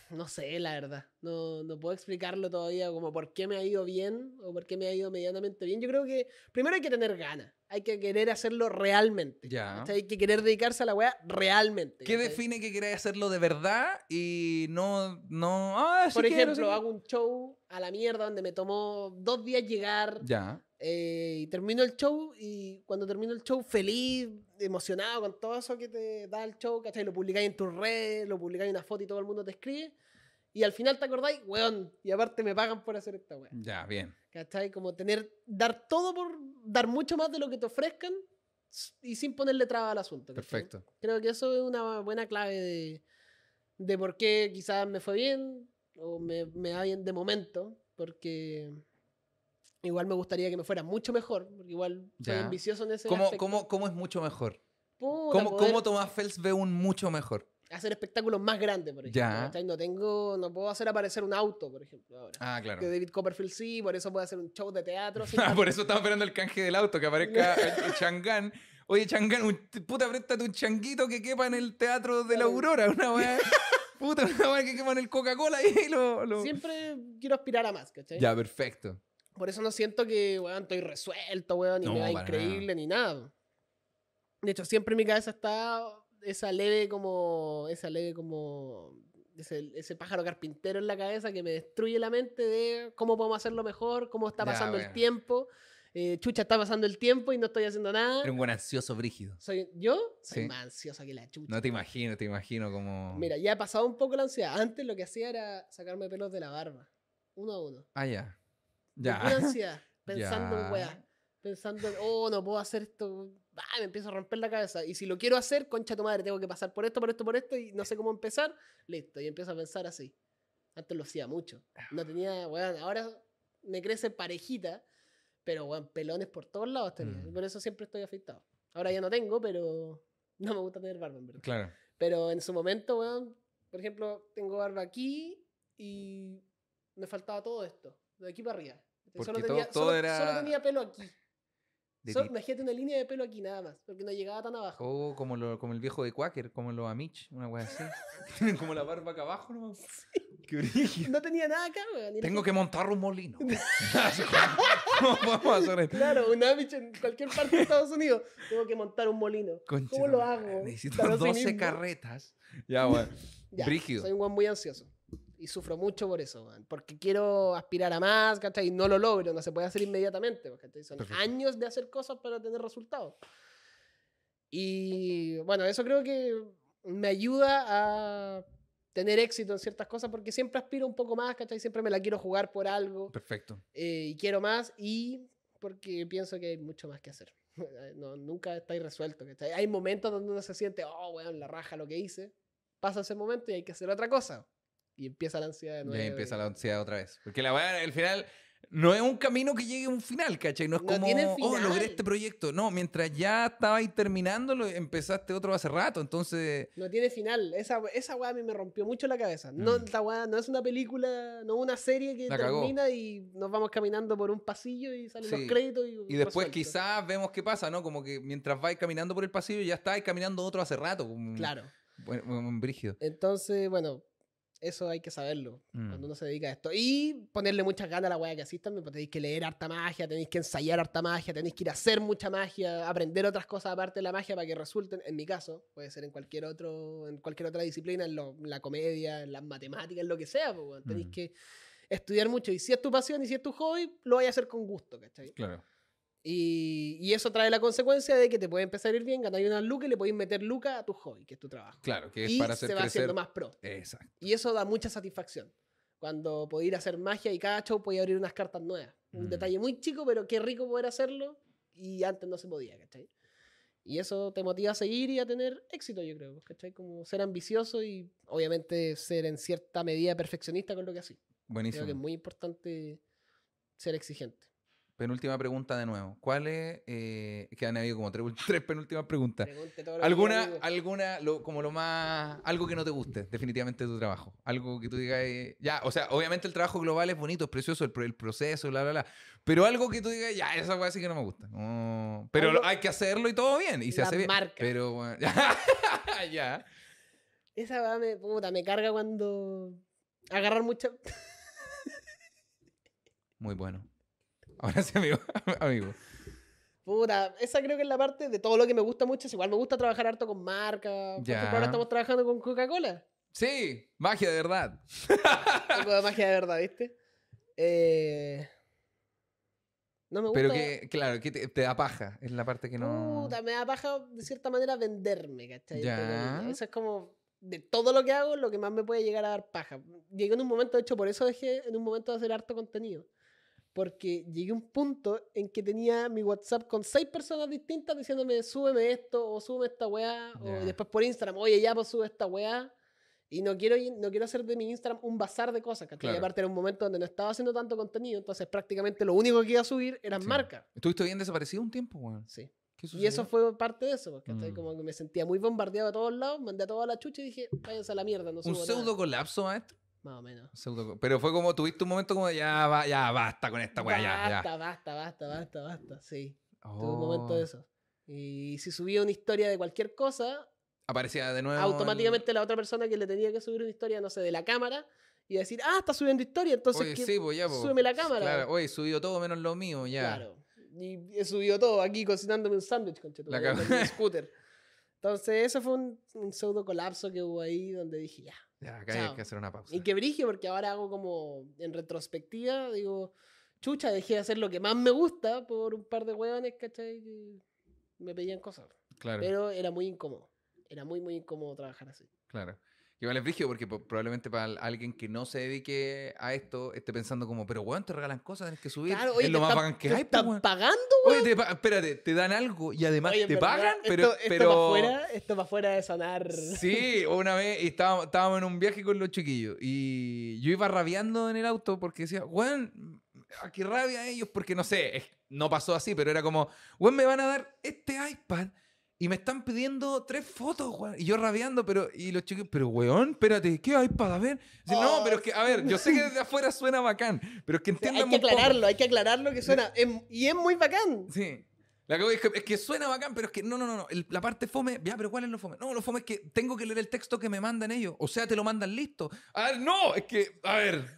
No sé, la verdad. No, no puedo explicarlo todavía como por qué me ha ido bien o por qué me ha ido medianamente bien. Yo creo que primero hay que tener ganas. Hay que querer hacerlo realmente.
Ya.
¿cachai? Hay que querer dedicarse a la weá realmente.
¿Qué define que queráis hacerlo de verdad y no, no, ah, sí
Por
quiero,
ejemplo,
sí
hago un show a la mierda donde me tomó dos días llegar
Ya,
eh, y termino el show y cuando termino el show feliz, emocionado con todo eso que te da el show, ¿cachai? Lo publicáis en tus redes, lo publicáis en una foto y todo el mundo te escribe. Y al final te acordáis, weón, y aparte me pagan por hacer esta weá.
ya, bien.
¿Cachai? Como tener, dar todo por, dar mucho más de lo que te ofrezcan y sin ponerle traba al asunto. ¿cachai?
Perfecto.
Creo que eso es una buena clave de, de por qué quizás me fue bien o me, me va bien de momento, porque igual me gustaría que me fuera mucho mejor, porque igual soy
Ya.
ambicioso en ese
¿Cómo,
aspecto.
cómo, ¿Cómo es mucho mejor?
Puta,
¿Cómo,
poder
cómo Tomás Fels ve un mucho mejor?
Hacer espectáculos más grandes, por ejemplo.
Ya.
¿cachai? No tengo, no puedo hacer aparecer un auto, por ejemplo, ahora.
Ah, claro.
Que David Copperfield sí, por eso puedo hacer un show de teatro.
Ah, por eso estaba esperando el canje del auto, que aparezca Changán. Oye, Changán, un, puta, préstate un changuito que quepa en el teatro de la. Aurora. Una weá. Puta, una weá que quepa en el Coca-Cola y lo. lo-
Siempre quiero aspirar a más, ¿cachai?
Ya, perfecto.
Por eso no siento que, weón, estoy resuelto, weón, y
No,
me
para
increíble, ni nada. De hecho, siempre en mi cabeza está esa leve como, esa leve como, ese, ese pájaro carpintero en la cabeza que me destruye la mente de cómo podemos hacerlo mejor, cómo está
Ya,
pasando el tiempo. Eh, chucha, está pasando el tiempo y no estoy haciendo nada.
Era un buen ansioso brígido.
Soy, ¿Yo? Soy
Sí.
más ansiosa que la chucha.
No te imagino, te imagino como.
Mira, ya he pasado un poco la ansiedad. Antes lo que hacía era sacarme pelos de la barba. Uno a uno.
Ah, ya. Ya.
pura ansiedad. Pensando en weá. Pensando, en, oh, no puedo hacer esto. Ah, me empiezo a romper la cabeza. Y si lo quiero hacer, concha tu madre, tengo que pasar por esto, por esto, por esto, y no sé cómo empezar. Listo. Y empiezo a pensar así. Antes lo hacía mucho. No tenía, weón, ahora me crece parejita, pero weón, pelones por todos lados tenía.
Mm.
Por eso siempre estoy afeitado. Ahora ya no tengo, pero no me gusta tener barba, en verdad.
Claro.
Pero en su momento, weón, por ejemplo, tengo barba aquí y me faltaba todo esto, de aquí para arriba.
Porque
Solo
todo-
tenía,
todo
solo-
era
solo tenía pelo aquí.
De ti.
imagínate una línea de pelo aquí nada más, porque no llegaba tan abajo.
O como, lo- como el viejo de Quaker, como los Amish, una wea así. como la barba acá abajo, ¿no? Qué brillo.
No tenía nada acá, weón.
Tengo que montar un molino. ¿Cómo vamos a hacer esto?
Claro, un Amish en cualquier parte de Estados Unidos. Tengo que montar un molino.
Concha
¿Cómo lo hago?
Necesito
Para sí
12
mismo.
carretas. Ya.
Ya,
Brígido.
Soy un buen muy ansioso. Y sufro mucho por eso, weón. Porque quiero aspirar a más, ¿cachai? Y no lo logro, no se puede hacer inmediatamente, ¿cachai? Son
Perfecto.
años de hacer cosas para tener resultados. Y bueno, eso creo que me ayuda a tener éxito en ciertas cosas porque siempre aspiro un poco más, ¿cachai? Siempre me la quiero jugar por algo
Perfecto.
eh, y quiero más y porque pienso que hay mucho más que hacer. No, nunca está resuelto. ¿cachai? Hay momentos donde uno se siente, oh, weón, la raja lo que hice. Pasa ese momento y hay que hacer otra cosa. Y empieza la ansiedad de nuevo.
empieza la ansiedad otra vez. Porque la weá, al final, no es un camino que llegue a un final, ¿cachai? No es
No
como,
tiene
oh, logré este proyecto. No, mientras ya estabais terminándolo, empezaste otro hace rato. Entonces,
No tiene final. Esa, esa weá a mí me rompió mucho la cabeza. No,
Mm.
la weá no es una película, no una serie que
La cagó.
termina y nos vamos caminando por un pasillo y salen
Sí.
los créditos. Y,
y después
resuelto.
quizás vemos qué pasa, ¿no? Como que mientras vais caminando por el pasillo, ya estáis caminando otro hace rato.
Claro.
Bueno, brígido.
Entonces, bueno, eso hay que saberlo
Mm.
cuando uno se dedica a esto. Y ponerle muchas ganas a la weá que así también, porque tenéis que leer harta magia, tenéis que ensayar harta magia, tenéis que ir a hacer mucha magia, aprender otras cosas aparte de la magia para que resulten, en mi caso, puede ser en cualquier otro, en cualquier otra disciplina, en, lo- en la comedia, en las matemáticas, en lo que sea, pues, tenéis
Mm.
que estudiar mucho. Y si es tu pasión y si es tu hobby, lo vais a hacer con gusto, ¿cachai?
Claro.
Y, y eso trae la consecuencia de que te puede empezar a ir bien, ganar unas lucas y le podéis meter lucas a tu hobby, que es tu trabajo.
Claro, que es
y
para hacer
se va
crecer.
haciendo más pro.
Exacto.
Y eso da mucha satisfacción. Cuando podéis ir a hacer magia y cada show podía abrir unas cartas nuevas. Un
Mm.
detalle muy chico, pero qué rico poder hacerlo y antes no se podía, ¿cachai? Y eso te motiva a seguir y a tener éxito, yo creo, ¿cachai? Como ser ambicioso y obviamente ser en cierta medida perfeccionista con lo que haces. Creo
Buenísimo.
que es muy importante ser exigente.
Penúltima pregunta de nuevo. ¿Cuál es? Eh, que han habido como tres, tres penúltimas preguntas.
Lo
¿Alguna, alguna lo- como lo más, algo que no te guste definitivamente de tu trabajo? Algo que tú digas, eh, ya, o sea, obviamente el trabajo global es bonito, es precioso, el, el proceso, bla, bla, bla. Pero algo que tú digas, ya, esa cosa sí que no me gusta. Pero
Algo-
hay que hacerlo y todo bien, y se hace bien.
marca.
Pero, bueno, ya, ya.
Esa weá me, puta, me carga cuando agarrar mucha...
Muy bueno. Ahora sí, amigo. amigo.
Puta, esa creo que es la parte de todo lo que me gusta mucho. Es igual me gusta trabajar harto con marcas. Por ejemplo, ahora estamos trabajando con Coca-Cola.
Sí, magia de verdad.
Un poco de magia de verdad, ¿viste? Eh, No me gusta.
Pero que, claro, que te, te da paja. Es la parte que no.
Puta, me da paja de cierta manera venderme, ¿cachai?
Ya.
Eso es como. De todo lo que hago, lo que más me puede llegar a dar paja. Llegué en un momento, de hecho, por eso dejé en un momento de hacer harto contenido. Porque llegué a un punto en que tenía mi WhatsApp con seis personas distintas diciéndome, súbeme esto, o súbeme esta weá,
Ya.
o después por Instagram, oye, ya, pues sube esta weá. Y no quiero, no quiero hacer de mi Instagram un bazar de cosas, ¿cachai?
Claro.
Aparte era un momento donde no estaba haciendo tanto contenido, entonces prácticamente lo único que iba a subir eran
Sí.
marcas.
¿Estuviste bien desaparecido un tiempo, weón?
Sí.
¿Qué
Y eso fue parte de eso, porque.
Mm.
como que me sentía muy bombardeado a todos lados, mandé a toda la chucha y dije, váyanse a la mierda, no subo
Un
nada".
pseudo colapso, maestro.
Más o menos.
Pero fue como, tuviste un momento como ya, va, ya basta con esta weá, ya, ya.
Basta, basta, basta, basta, basta, sí. Tuve un
Oh.
momento de eso. Y si subía una historia de cualquier cosa,
Aparecía de nuevo.
automáticamente la otra persona que le tenía que subir una historia, no sé, de la cámara, y decir, ah, está subiendo historia, entonces
Oye,
¿qué-
sí, pues ya, pues.
súbeme la cámara.
Claro, oye, subió todo menos lo mío, ya.
Claro. Y he subido todo aquí cocinándome un sándwich, con
La
con
cámara.
mi scooter. Entonces, eso fue un, un pseudo colapso que hubo ahí donde dije, ya.
Ya, acá hay que hacer una pausa.
Y que brigio, porque ahora hago como en retrospectiva, digo, chucha, dejé de hacer lo que más me gusta por un par de hueones, ¿cachai? Que me pedían cosas.
Claro,
Pero era muy incómodo. Era muy, muy incómodo trabajar así.
claro. Igual es brígido porque po- probablemente para al- alguien que no se dedique a esto esté pensando como, pero weón, te regalan cosas, tienes que subir.
Claro, oye,
es lo
te
más bacán que
te
hay, pues,
están
weón.
pagando,
Oye, te espérate, te dan algo y además
Oye,
te pagan, pero.
Esto, esto
pero...
para afuera, esto para afuera de sonar.
Sí, una vez estábamos, estábamos en un viaje con los chiquillos y yo iba rabiando en el auto porque decía, weón, ¿a qué rabia ellos? Porque no sé, no pasó así, pero era como, weón, me van a dar este iPad Y me están pidiendo tres fotos, weón. Y yo rabiando, pero. Y los chicos, pero weón, espérate, ¿qué hay para ver? Dice, no,
Oh.
pero es que, a ver, yo sé que desde afuera suena bacán, pero es que
O sea,
entiendan
hay que
poco.
aclararlo, hay que aclararlo que suena. y es muy bacán.
Sí. La cago es que, es que suena bacán, pero es que no, no, no, no. el- la parte fome, ya, pero ¿cuál es lo fome? No, lo fome es que tengo que leer el texto que me mandan ellos. O sea, te lo mandan listo. A ver, no, es que, a ver.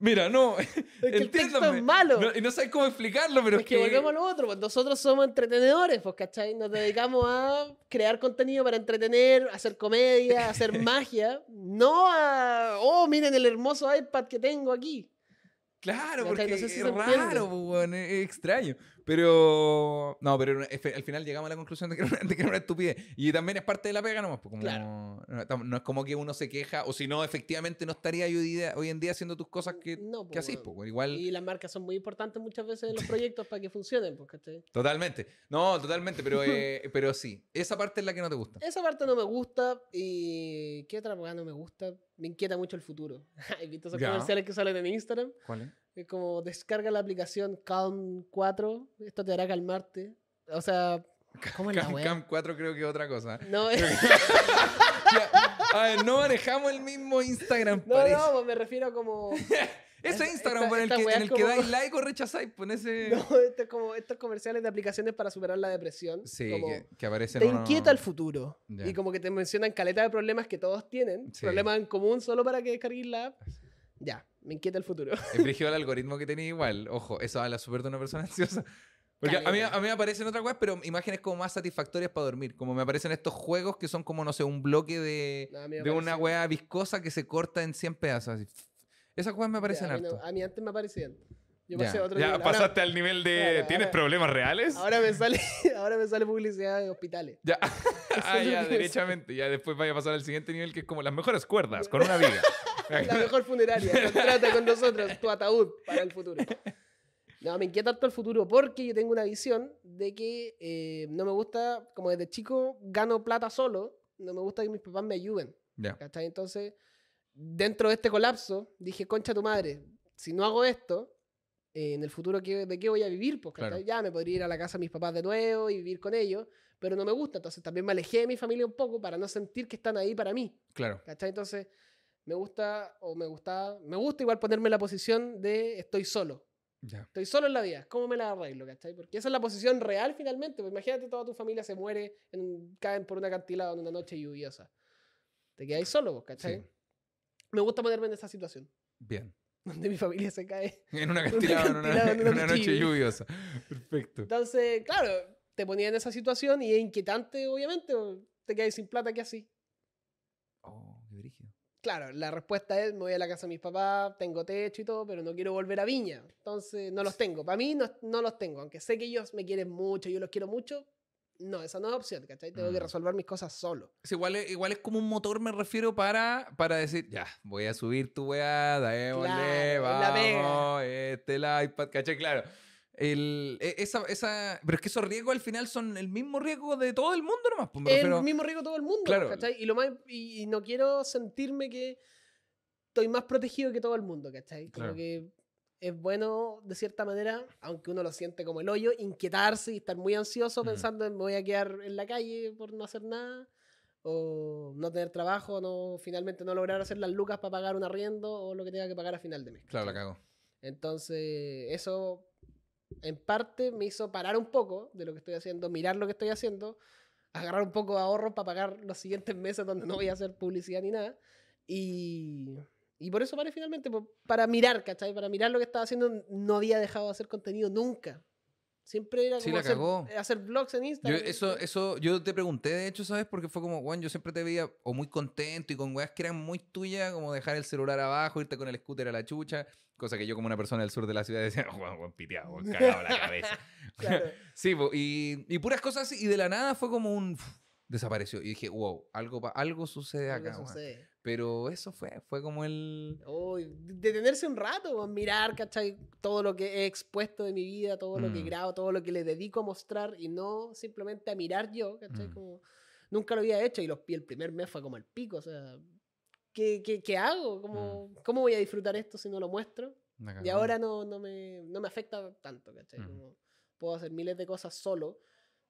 Mira, no.
Es el texto es malo.
No, y no sabes cómo explicarlo, pero
es que volvemos a lo otro, pues nosotros somos entretenedores, pues, ¿cachai? Nos dedicamos a crear contenido para entretener, hacer comedia, hacer magia, no a, oh, miren el hermoso iPad que tengo aquí.
Claro, porque
No sé si
es raro, pues, es, es extraño. Pero. No, pero al final llegamos a la conclusión de que, era una, de que era una estupidez. Y también es parte de la pega nomás. pues, como-
Claro.
no, es como que uno se queja, o si no, efectivamente no estaría hoy, en día haciendo tus cosas que,
No,
que
pues,
así. Pues, igual.
Y las marcas son muy importantes muchas veces en los proyectos para que funcionen, pues, ¿cachai?
Totalmente. No, totalmente, pero, eh, pero sí. Esa parte es la que no te gusta.
Esa parte no me gusta y... ¿Qué otra cosa no me gusta? Me inquieta mucho el futuro. ¿Has visto esos comerciales que salen en Instagram?
¿Cuál es?
Es como descarga la aplicación Calm 4, esto te hará calmarte. O sea, ¿cómo es la?
Cam 4 creo que es otra cosa.
No, es-
Ya, a ver, no manejamos el mismo Instagram,
no,
parece.
no, pues me refiero como...
Ese
esta-
Instagram
esta-
por el que, en
es
el que
como-
dais like o rechazáis, pon ese...
No, esto es como estos comerciales de aplicaciones para superar la depresión.
Sí,
como,
que, que aparece
te
en uno-
inquieta el futuro.
Ya.
Y como que te mencionan caleta de problemas que todos tienen,
Sí.
problemas en común solo para que descargues la app. Ya, me inquieta el futuro.
Es el algoritmo que tenía igual. Ojo, eso habla súper de una persona ansiosa. Porque a mí, a mí me aparecen otras cosas, pero imágenes como más satisfactorias para dormir. Como me aparecen estos juegos que son como, no sé, un bloque de,
No,
de una weá viscosa que se corta en 100 pedazos. así. Esas cosas me
Ya,
aparecen
a, mí no-
harto.
a mí antes me aparecían. Yo
Ya,
pasé a otro
Ya
nivel. Ahora-
pasaste al nivel de.
Claro,
¿Tienes
ahora-
problemas reales?
Ahora me sale, ahora me sale publicidad de hospitales.
Ya. ah, ya, derechamente. Ya después vaya a pasar al siguiente nivel que es como las mejores cuerdas con una viga.
La mejor funeraria. Contrata con nosotros tu ataúd para el futuro. No, me inquieta harto el futuro porque yo tengo una visión de que eh, no me gusta, como desde chico gano plata solo, no me gusta que mis papás me ayuden.
ya.
¿Cachai? Entonces, dentro de este colapso, dije, concha tu madre, si no hago esto, eh, en el futuro, ¿qué- ¿de qué voy a vivir? Pues.
Claro.
Ya me podría ir a la casa de mis papás de nuevo y vivir con ellos, pero no me gusta. Entonces, también me alejé de mi familia un poco para no sentir que están ahí para mí.
Claro.
¿Cachai? Entonces, me gusta, o me gusta, me gusta igual ponerme en la posición de estoy solo.
Ya.
Estoy solo en la vida. ¿Cómo me la arreglo? ¿Cachai? Porque esa es la posición real finalmente. Pues imagínate toda tu familia se muere, en caen por un acantilado en una noche lluviosa. Te quedáis solo, vos, ¿cachai?
Sí.
Me gusta ponerme en esa situación.
Bien.
Donde mi familia se cae.
En una acantilado, en una,
en una
noche lluviosa. Perfecto.
Entonces, claro, te ponía en esa situación y es inquietante, obviamente. Te quedáis sin plata, ¿qué así?
Oh, qué brígido.
Claro, la respuesta es, me voy a la casa de mis papás, tengo techo y todo, pero no quiero volver a Viña. Entonces, no los tengo. Para mí, no, no los tengo. Aunque sé que ellos me quieren mucho, yo los quiero mucho. No, esa no es opción, ¿cachai? Tengo que
Mm.
resolver mis cosas solo.
Es igual, es, igual es como un motor, me refiero, para, para decir, ya, voy a subir tu weá, démosle,
Claro, es la
vamos, este el iPad, ¿cachai? Claro. El, e- esa, esa, pero es que esos riesgos al final son el mismo riesgo de todo el mundo nomás. pues,
el
refiero-
mismo riesgo todo el mundo,
Claro.
¿cachai? Y, lo más, y, y no quiero sentirme que estoy más protegido que todo el mundo, ¿cachai? Como
Claro.
que es bueno, de cierta manera, aunque uno lo siente como el hoyo, inquietarse y estar muy ansioso
Mm.
pensando en me voy a quedar en la calle por no hacer nada, o no tener trabajo, no finalmente no lograr hacer las lucas para pagar un arriendo o lo que tenga que pagar a final de mes.
Claro, la cago.
Entonces, eso en parte me hizo parar un poco de lo que estoy haciendo, mirar lo que estoy haciendo, agarrar un poco de ahorro para pagar los siguientes meses donde no voy a hacer publicidad ni nada. Y, y por eso paré finalmente, para mirar, ¿cachai? Para mirar lo que estaba haciendo. No había dejado de hacer contenido nunca. Siempre era
Sí,
como
la
hacer,
cagó.
hacer vlogs en
Yo,
Instagram.
eso, eso, yo te pregunté, de hecho, ¿sabes? Porque fue como, Juan, yo siempre te veía o muy contento y con weas que eran muy tuyas, como dejar el celular abajo, irte con el scooter a la chucha, cosa que yo como una persona del sur de la ciudad decía, Juan, Juan piteado, cagado la cabeza.
Claro.
Sí, po, y, y puras cosas así, y de la nada fue como un... desapareció. Y dije, wow, algo, algo sucede
Algo
acá. weón".
sucede.
Pero eso fue, fue como el...
Uy, detenerse un rato, mirar, ¿cachai? Todo lo que he expuesto de mi vida, todo lo que
Mm.
grabo, todo lo que le dedico a mostrar y no simplemente a mirar yo, ¿cachai?
Mm.
Como, nunca lo había hecho y, los, el primer mes fue como el pico, o sea, ¿qué, qué, qué hago? ¿Cómo, ¿Cómo voy a disfrutar esto si no lo muestro? Y ahora no, no, me, no me afecta tanto, ¿cachai?
Mm.
Como puedo hacer miles de cosas solo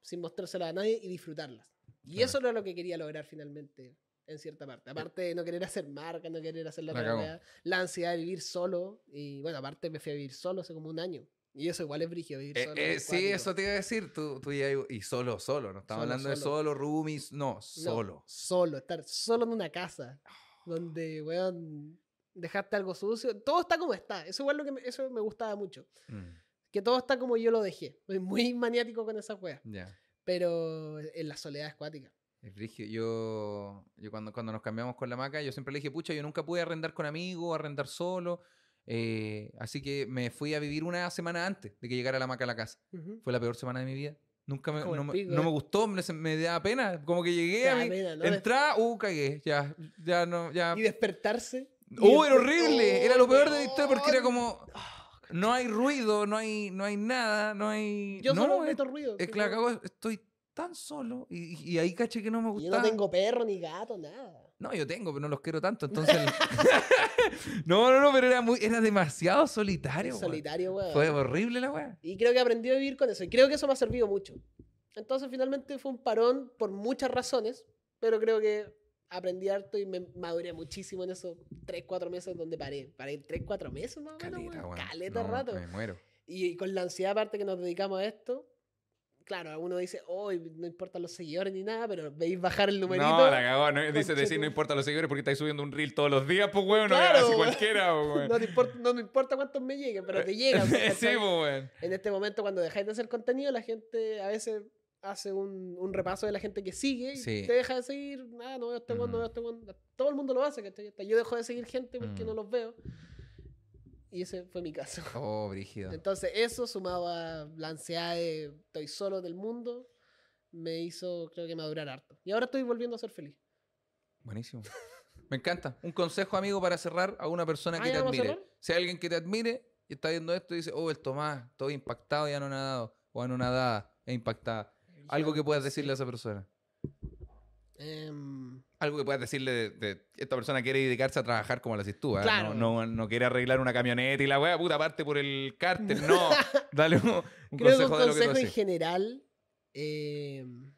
sin mostrársela a nadie y disfrutarlas. Y
Claro.
eso era lo que quería lograr finalmente, en cierta parte. Aparte de no querer hacer marca, no querer hacer la,
La
la ansiedad de vivir solo. Y bueno, aparte me fui a vivir solo hace como un año. Y eso igual es brígido, vivir
Eh,
solo.
eh,
es
sí, eso te iba a decir. Tú, tú ya, y solo, solo. No estamos
Solo,
hablando de
solo.
solo, roomies. No,
No,
solo.
Solo, estar solo en una casa donde, weón, dejaste algo sucio. Todo está como está. Eso igual lo que me, eso me gustaba mucho.
Mm,
Que todo está como yo lo dejé. Soy muy maniático con esas weas.
ya.
Pero en la soledad es cuática.
Es brígido. Yo, yo cuando, cuando nos cambiamos con la maca, yo siempre le dije, pucha, yo nunca pude arrendar con amigos, arrendar solo. eh, así que me fui a vivir una semana antes de que llegara la maca a la casa. Fue la peor semana de mi vida. Nunca me, no, me- no
eh.
me gustó, me, me daba pena. Como que llegué
Te
a mi,
pena, ¿no?
entraba, uh, cagué. Ya, ya no, ya.
Y despertarse.
¡Uh, era horrible! Era lo peor de la historia porque era
weón.
como. No hay ruido, no hay, no hay nada, no hay.
Yo
no,
solo meto ruido.
es cago, estoy tan solo. Y, y ahí caché que no me
Yo
gustaba.
no tengo perro ni gato, nada.
No, yo tengo, pero no los quiero tanto. Entonces. no, no, no, pero era muy, era demasiado solitario. weón.
Solitario, weón.
Fue horrible la weá.
Y creo que aprendí a vivir con eso. Y creo que eso me ha servido mucho. Entonces, finalmente fue un parón por muchas razones. Pero creo que aprendí harto y me maduré muchísimo en esos 3, 4 meses donde paré. Paré 3, 4 meses más o menos,
Caleta,
weón. Caleta
No,
rato.
Me muero.
Y con la ansiedad aparte que nos dedicamos a esto, claro, uno dice, hoy no importan los seguidores ni nada, pero veis bajar el numerito.
No, la cagó. No, dice decir, no importa los seguidores porque estáis subiendo un reel todos los días, pues, weón.
Claro,
no, así cualquiera, pues, weón.
no, te importa, no me importa cuántos me lleguen, pero te llegan.
sí, pues, weón.
en este momento, cuando dejáis de hacer contenido, la gente a veces hace un, un repaso de la gente que sigue y
Sí.
te deja de seguir. Ah, no veo este weón, no veo este weón. Todo el mundo lo hace. Hasta Yo dejo de seguir gente porque
Mm.
no los veo. Y ese fue mi caso.
Oh, brígido.
Entonces, eso sumado a la ansiedad de estoy solo del mundo, me hizo, creo que, madurar harto. Y ahora estoy volviendo a ser feliz.
Buenísimo. Me encanta. Un consejo, amigo, para cerrar a una persona
Ah,
que
¿ya
te admire. Si hay alguien que te admire y está viendo esto y dice, oh, el Tomás, estoy impactado y anonadado. O anonadada e impactada. Algo que puedas decirle a esa persona.
Em,
Algo que puedas decirle de, de- esta persona quiere dedicarse a trabajar como lo haces tú.
Claro.
No, no, no quiere arreglar una camioneta y la wea puta parte por el cárter. No. Dale un, un
creo que
consejo
un
de lo que tú
consejo en
haces.
general. em,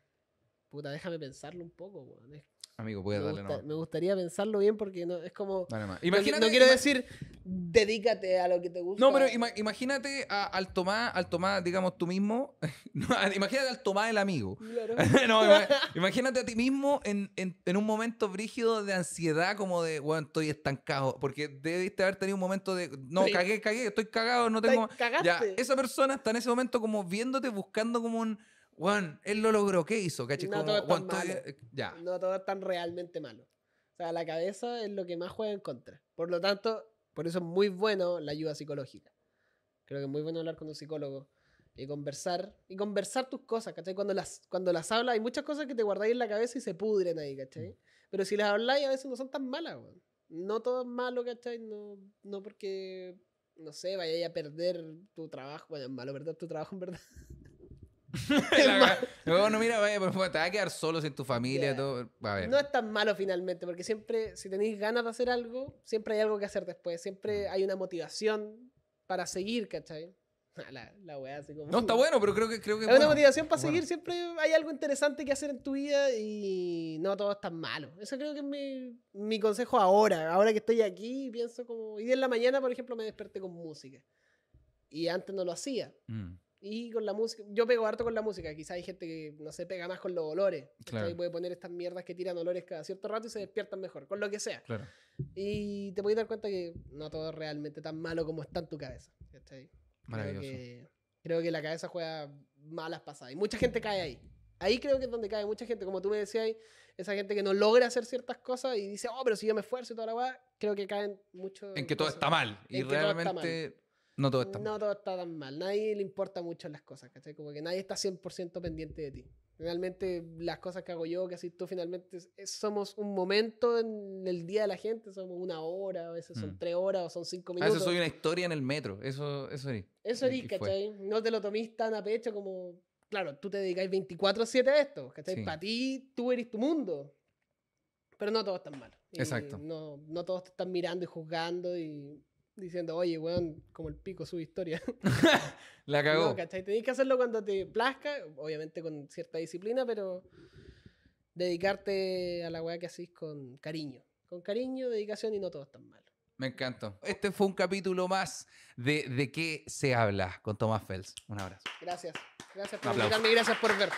puta, déjame pensarlo un poco, weón. Es-
Amigo, puedes
me,
darle
gusta-
no.
me gustaría pensarlo bien porque no, es como.
Dale más.
no qui-
Imagínate,
no quiero decir dedícate a lo que te gusta.
No, pero ima- imagínate a- al Tomás, al Tomás, digamos tú mismo. Imagínate al Tomás el amigo.
Claro.
no, imagínate a ti mismo en, en- en un momento brígido de ansiedad, como de, bueno, estoy estancado. Porque debiste haber tenido un momento de, no, cagué, cagué, estoy cagado, no tengo. Ya, esa persona está en ese momento como viéndote, buscando como un, Juan, él lo logró, ¿qué hizo? ¿Cachai?
No
Como,
todo
eh, Ya.
No todo es tan realmente malo. O sea, la cabeza es lo que más juega en contra. Por lo tanto, por eso es muy bueno la ayuda psicológica. Creo que es muy bueno hablar con un psicólogo y conversar. Y conversar tus cosas, ¿cachai? Cuando las, cuando las hablas, hay muchas cosas que te guardáis en la cabeza y se pudren ahí, ¿cachai? Pero si las habláis, a veces no son tan malas, weón. No todo es malo, ¿cachai? No, no porque, no sé, vayáis a perder tu trabajo. Bueno, es malo perder tu trabajo, en verdad.
Bueno, mira, vaya, por favor, te vas a quedar solo sin tu familia,
Ya.
todo. A ver.
No es tan malo finalmente, porque siempre, si tenéis ganas de hacer algo, siempre hay algo que hacer después. Siempre
Mm.
hay una motivación para seguir, ¿cachai? La, la weá así como...
No, está bueno, pero creo que creo que
Hay una
bueno.
motivación para
Bueno.
seguir, siempre hay algo interesante que hacer en tu vida y no todo es tan malo. Eso creo que es mi, mi consejo ahora, ahora que estoy aquí pienso como... Día en la mañana, por ejemplo, me desperté con música. Y antes no lo hacía.
Mm,
Y con la música, yo pego harto con la música. Quizá hay gente que no se pega más con los olores.
Claro.
Claro. puede poner estas mierdas que tiran olores cada cierto rato y se despiertan mejor, con lo que sea.
claro.
Y te puedes dar cuenta que no todo es realmente tan malo como está en tu cabeza. ¿cachai? Creo
Maravilloso.
que, creo que la cabeza juega malas pasadas. Y mucha gente cae ahí. Ahí creo que es donde cae mucha gente. Como tú me decías, esa gente que no logra hacer ciertas cosas y dice, oh, pero si yo me esfuerzo y toda la weá, creo que caen mucho.
En que todo
cosas.
está mal. Y
En
realmente no todo está mal.
No todo está tan mal. Nadie le importa mucho las cosas, ¿cachai? Como que nadie está 100% pendiente de ti. Finalmente, las cosas que hago yo, que haces tú, finalmente es- somos un momento en el día de la gente. Somos una hora, a veces son
Mm.
tres horas o son cinco
A
minutos.
veces soy una historia en el metro. Eso, eso sí.
Eso eres,
y fue.
¿cachai? No te lo tomís tan a pecho como... Claro, tú te dedicáis 24-7 a esto, ¿cachai?
Sí.
Para ti, tú eres tu mundo. Pero no todo es tan malo. Y
Exacto.
No, no todos te están mirando y juzgando y diciendo, oye, weón, como el pico su historia.
La cagó.
No, ¿cachai? Tenés que hacerlo cuando te plazca, obviamente con cierta disciplina, pero dedicarte a la weá que hacís con cariño. Con cariño, dedicación y no todo es tan malo.
Me encantó. Este fue un capítulo más de De qué se habla con Tomás Fels. Un abrazo.
Gracias. Gracias por invitarme y gracias por ver.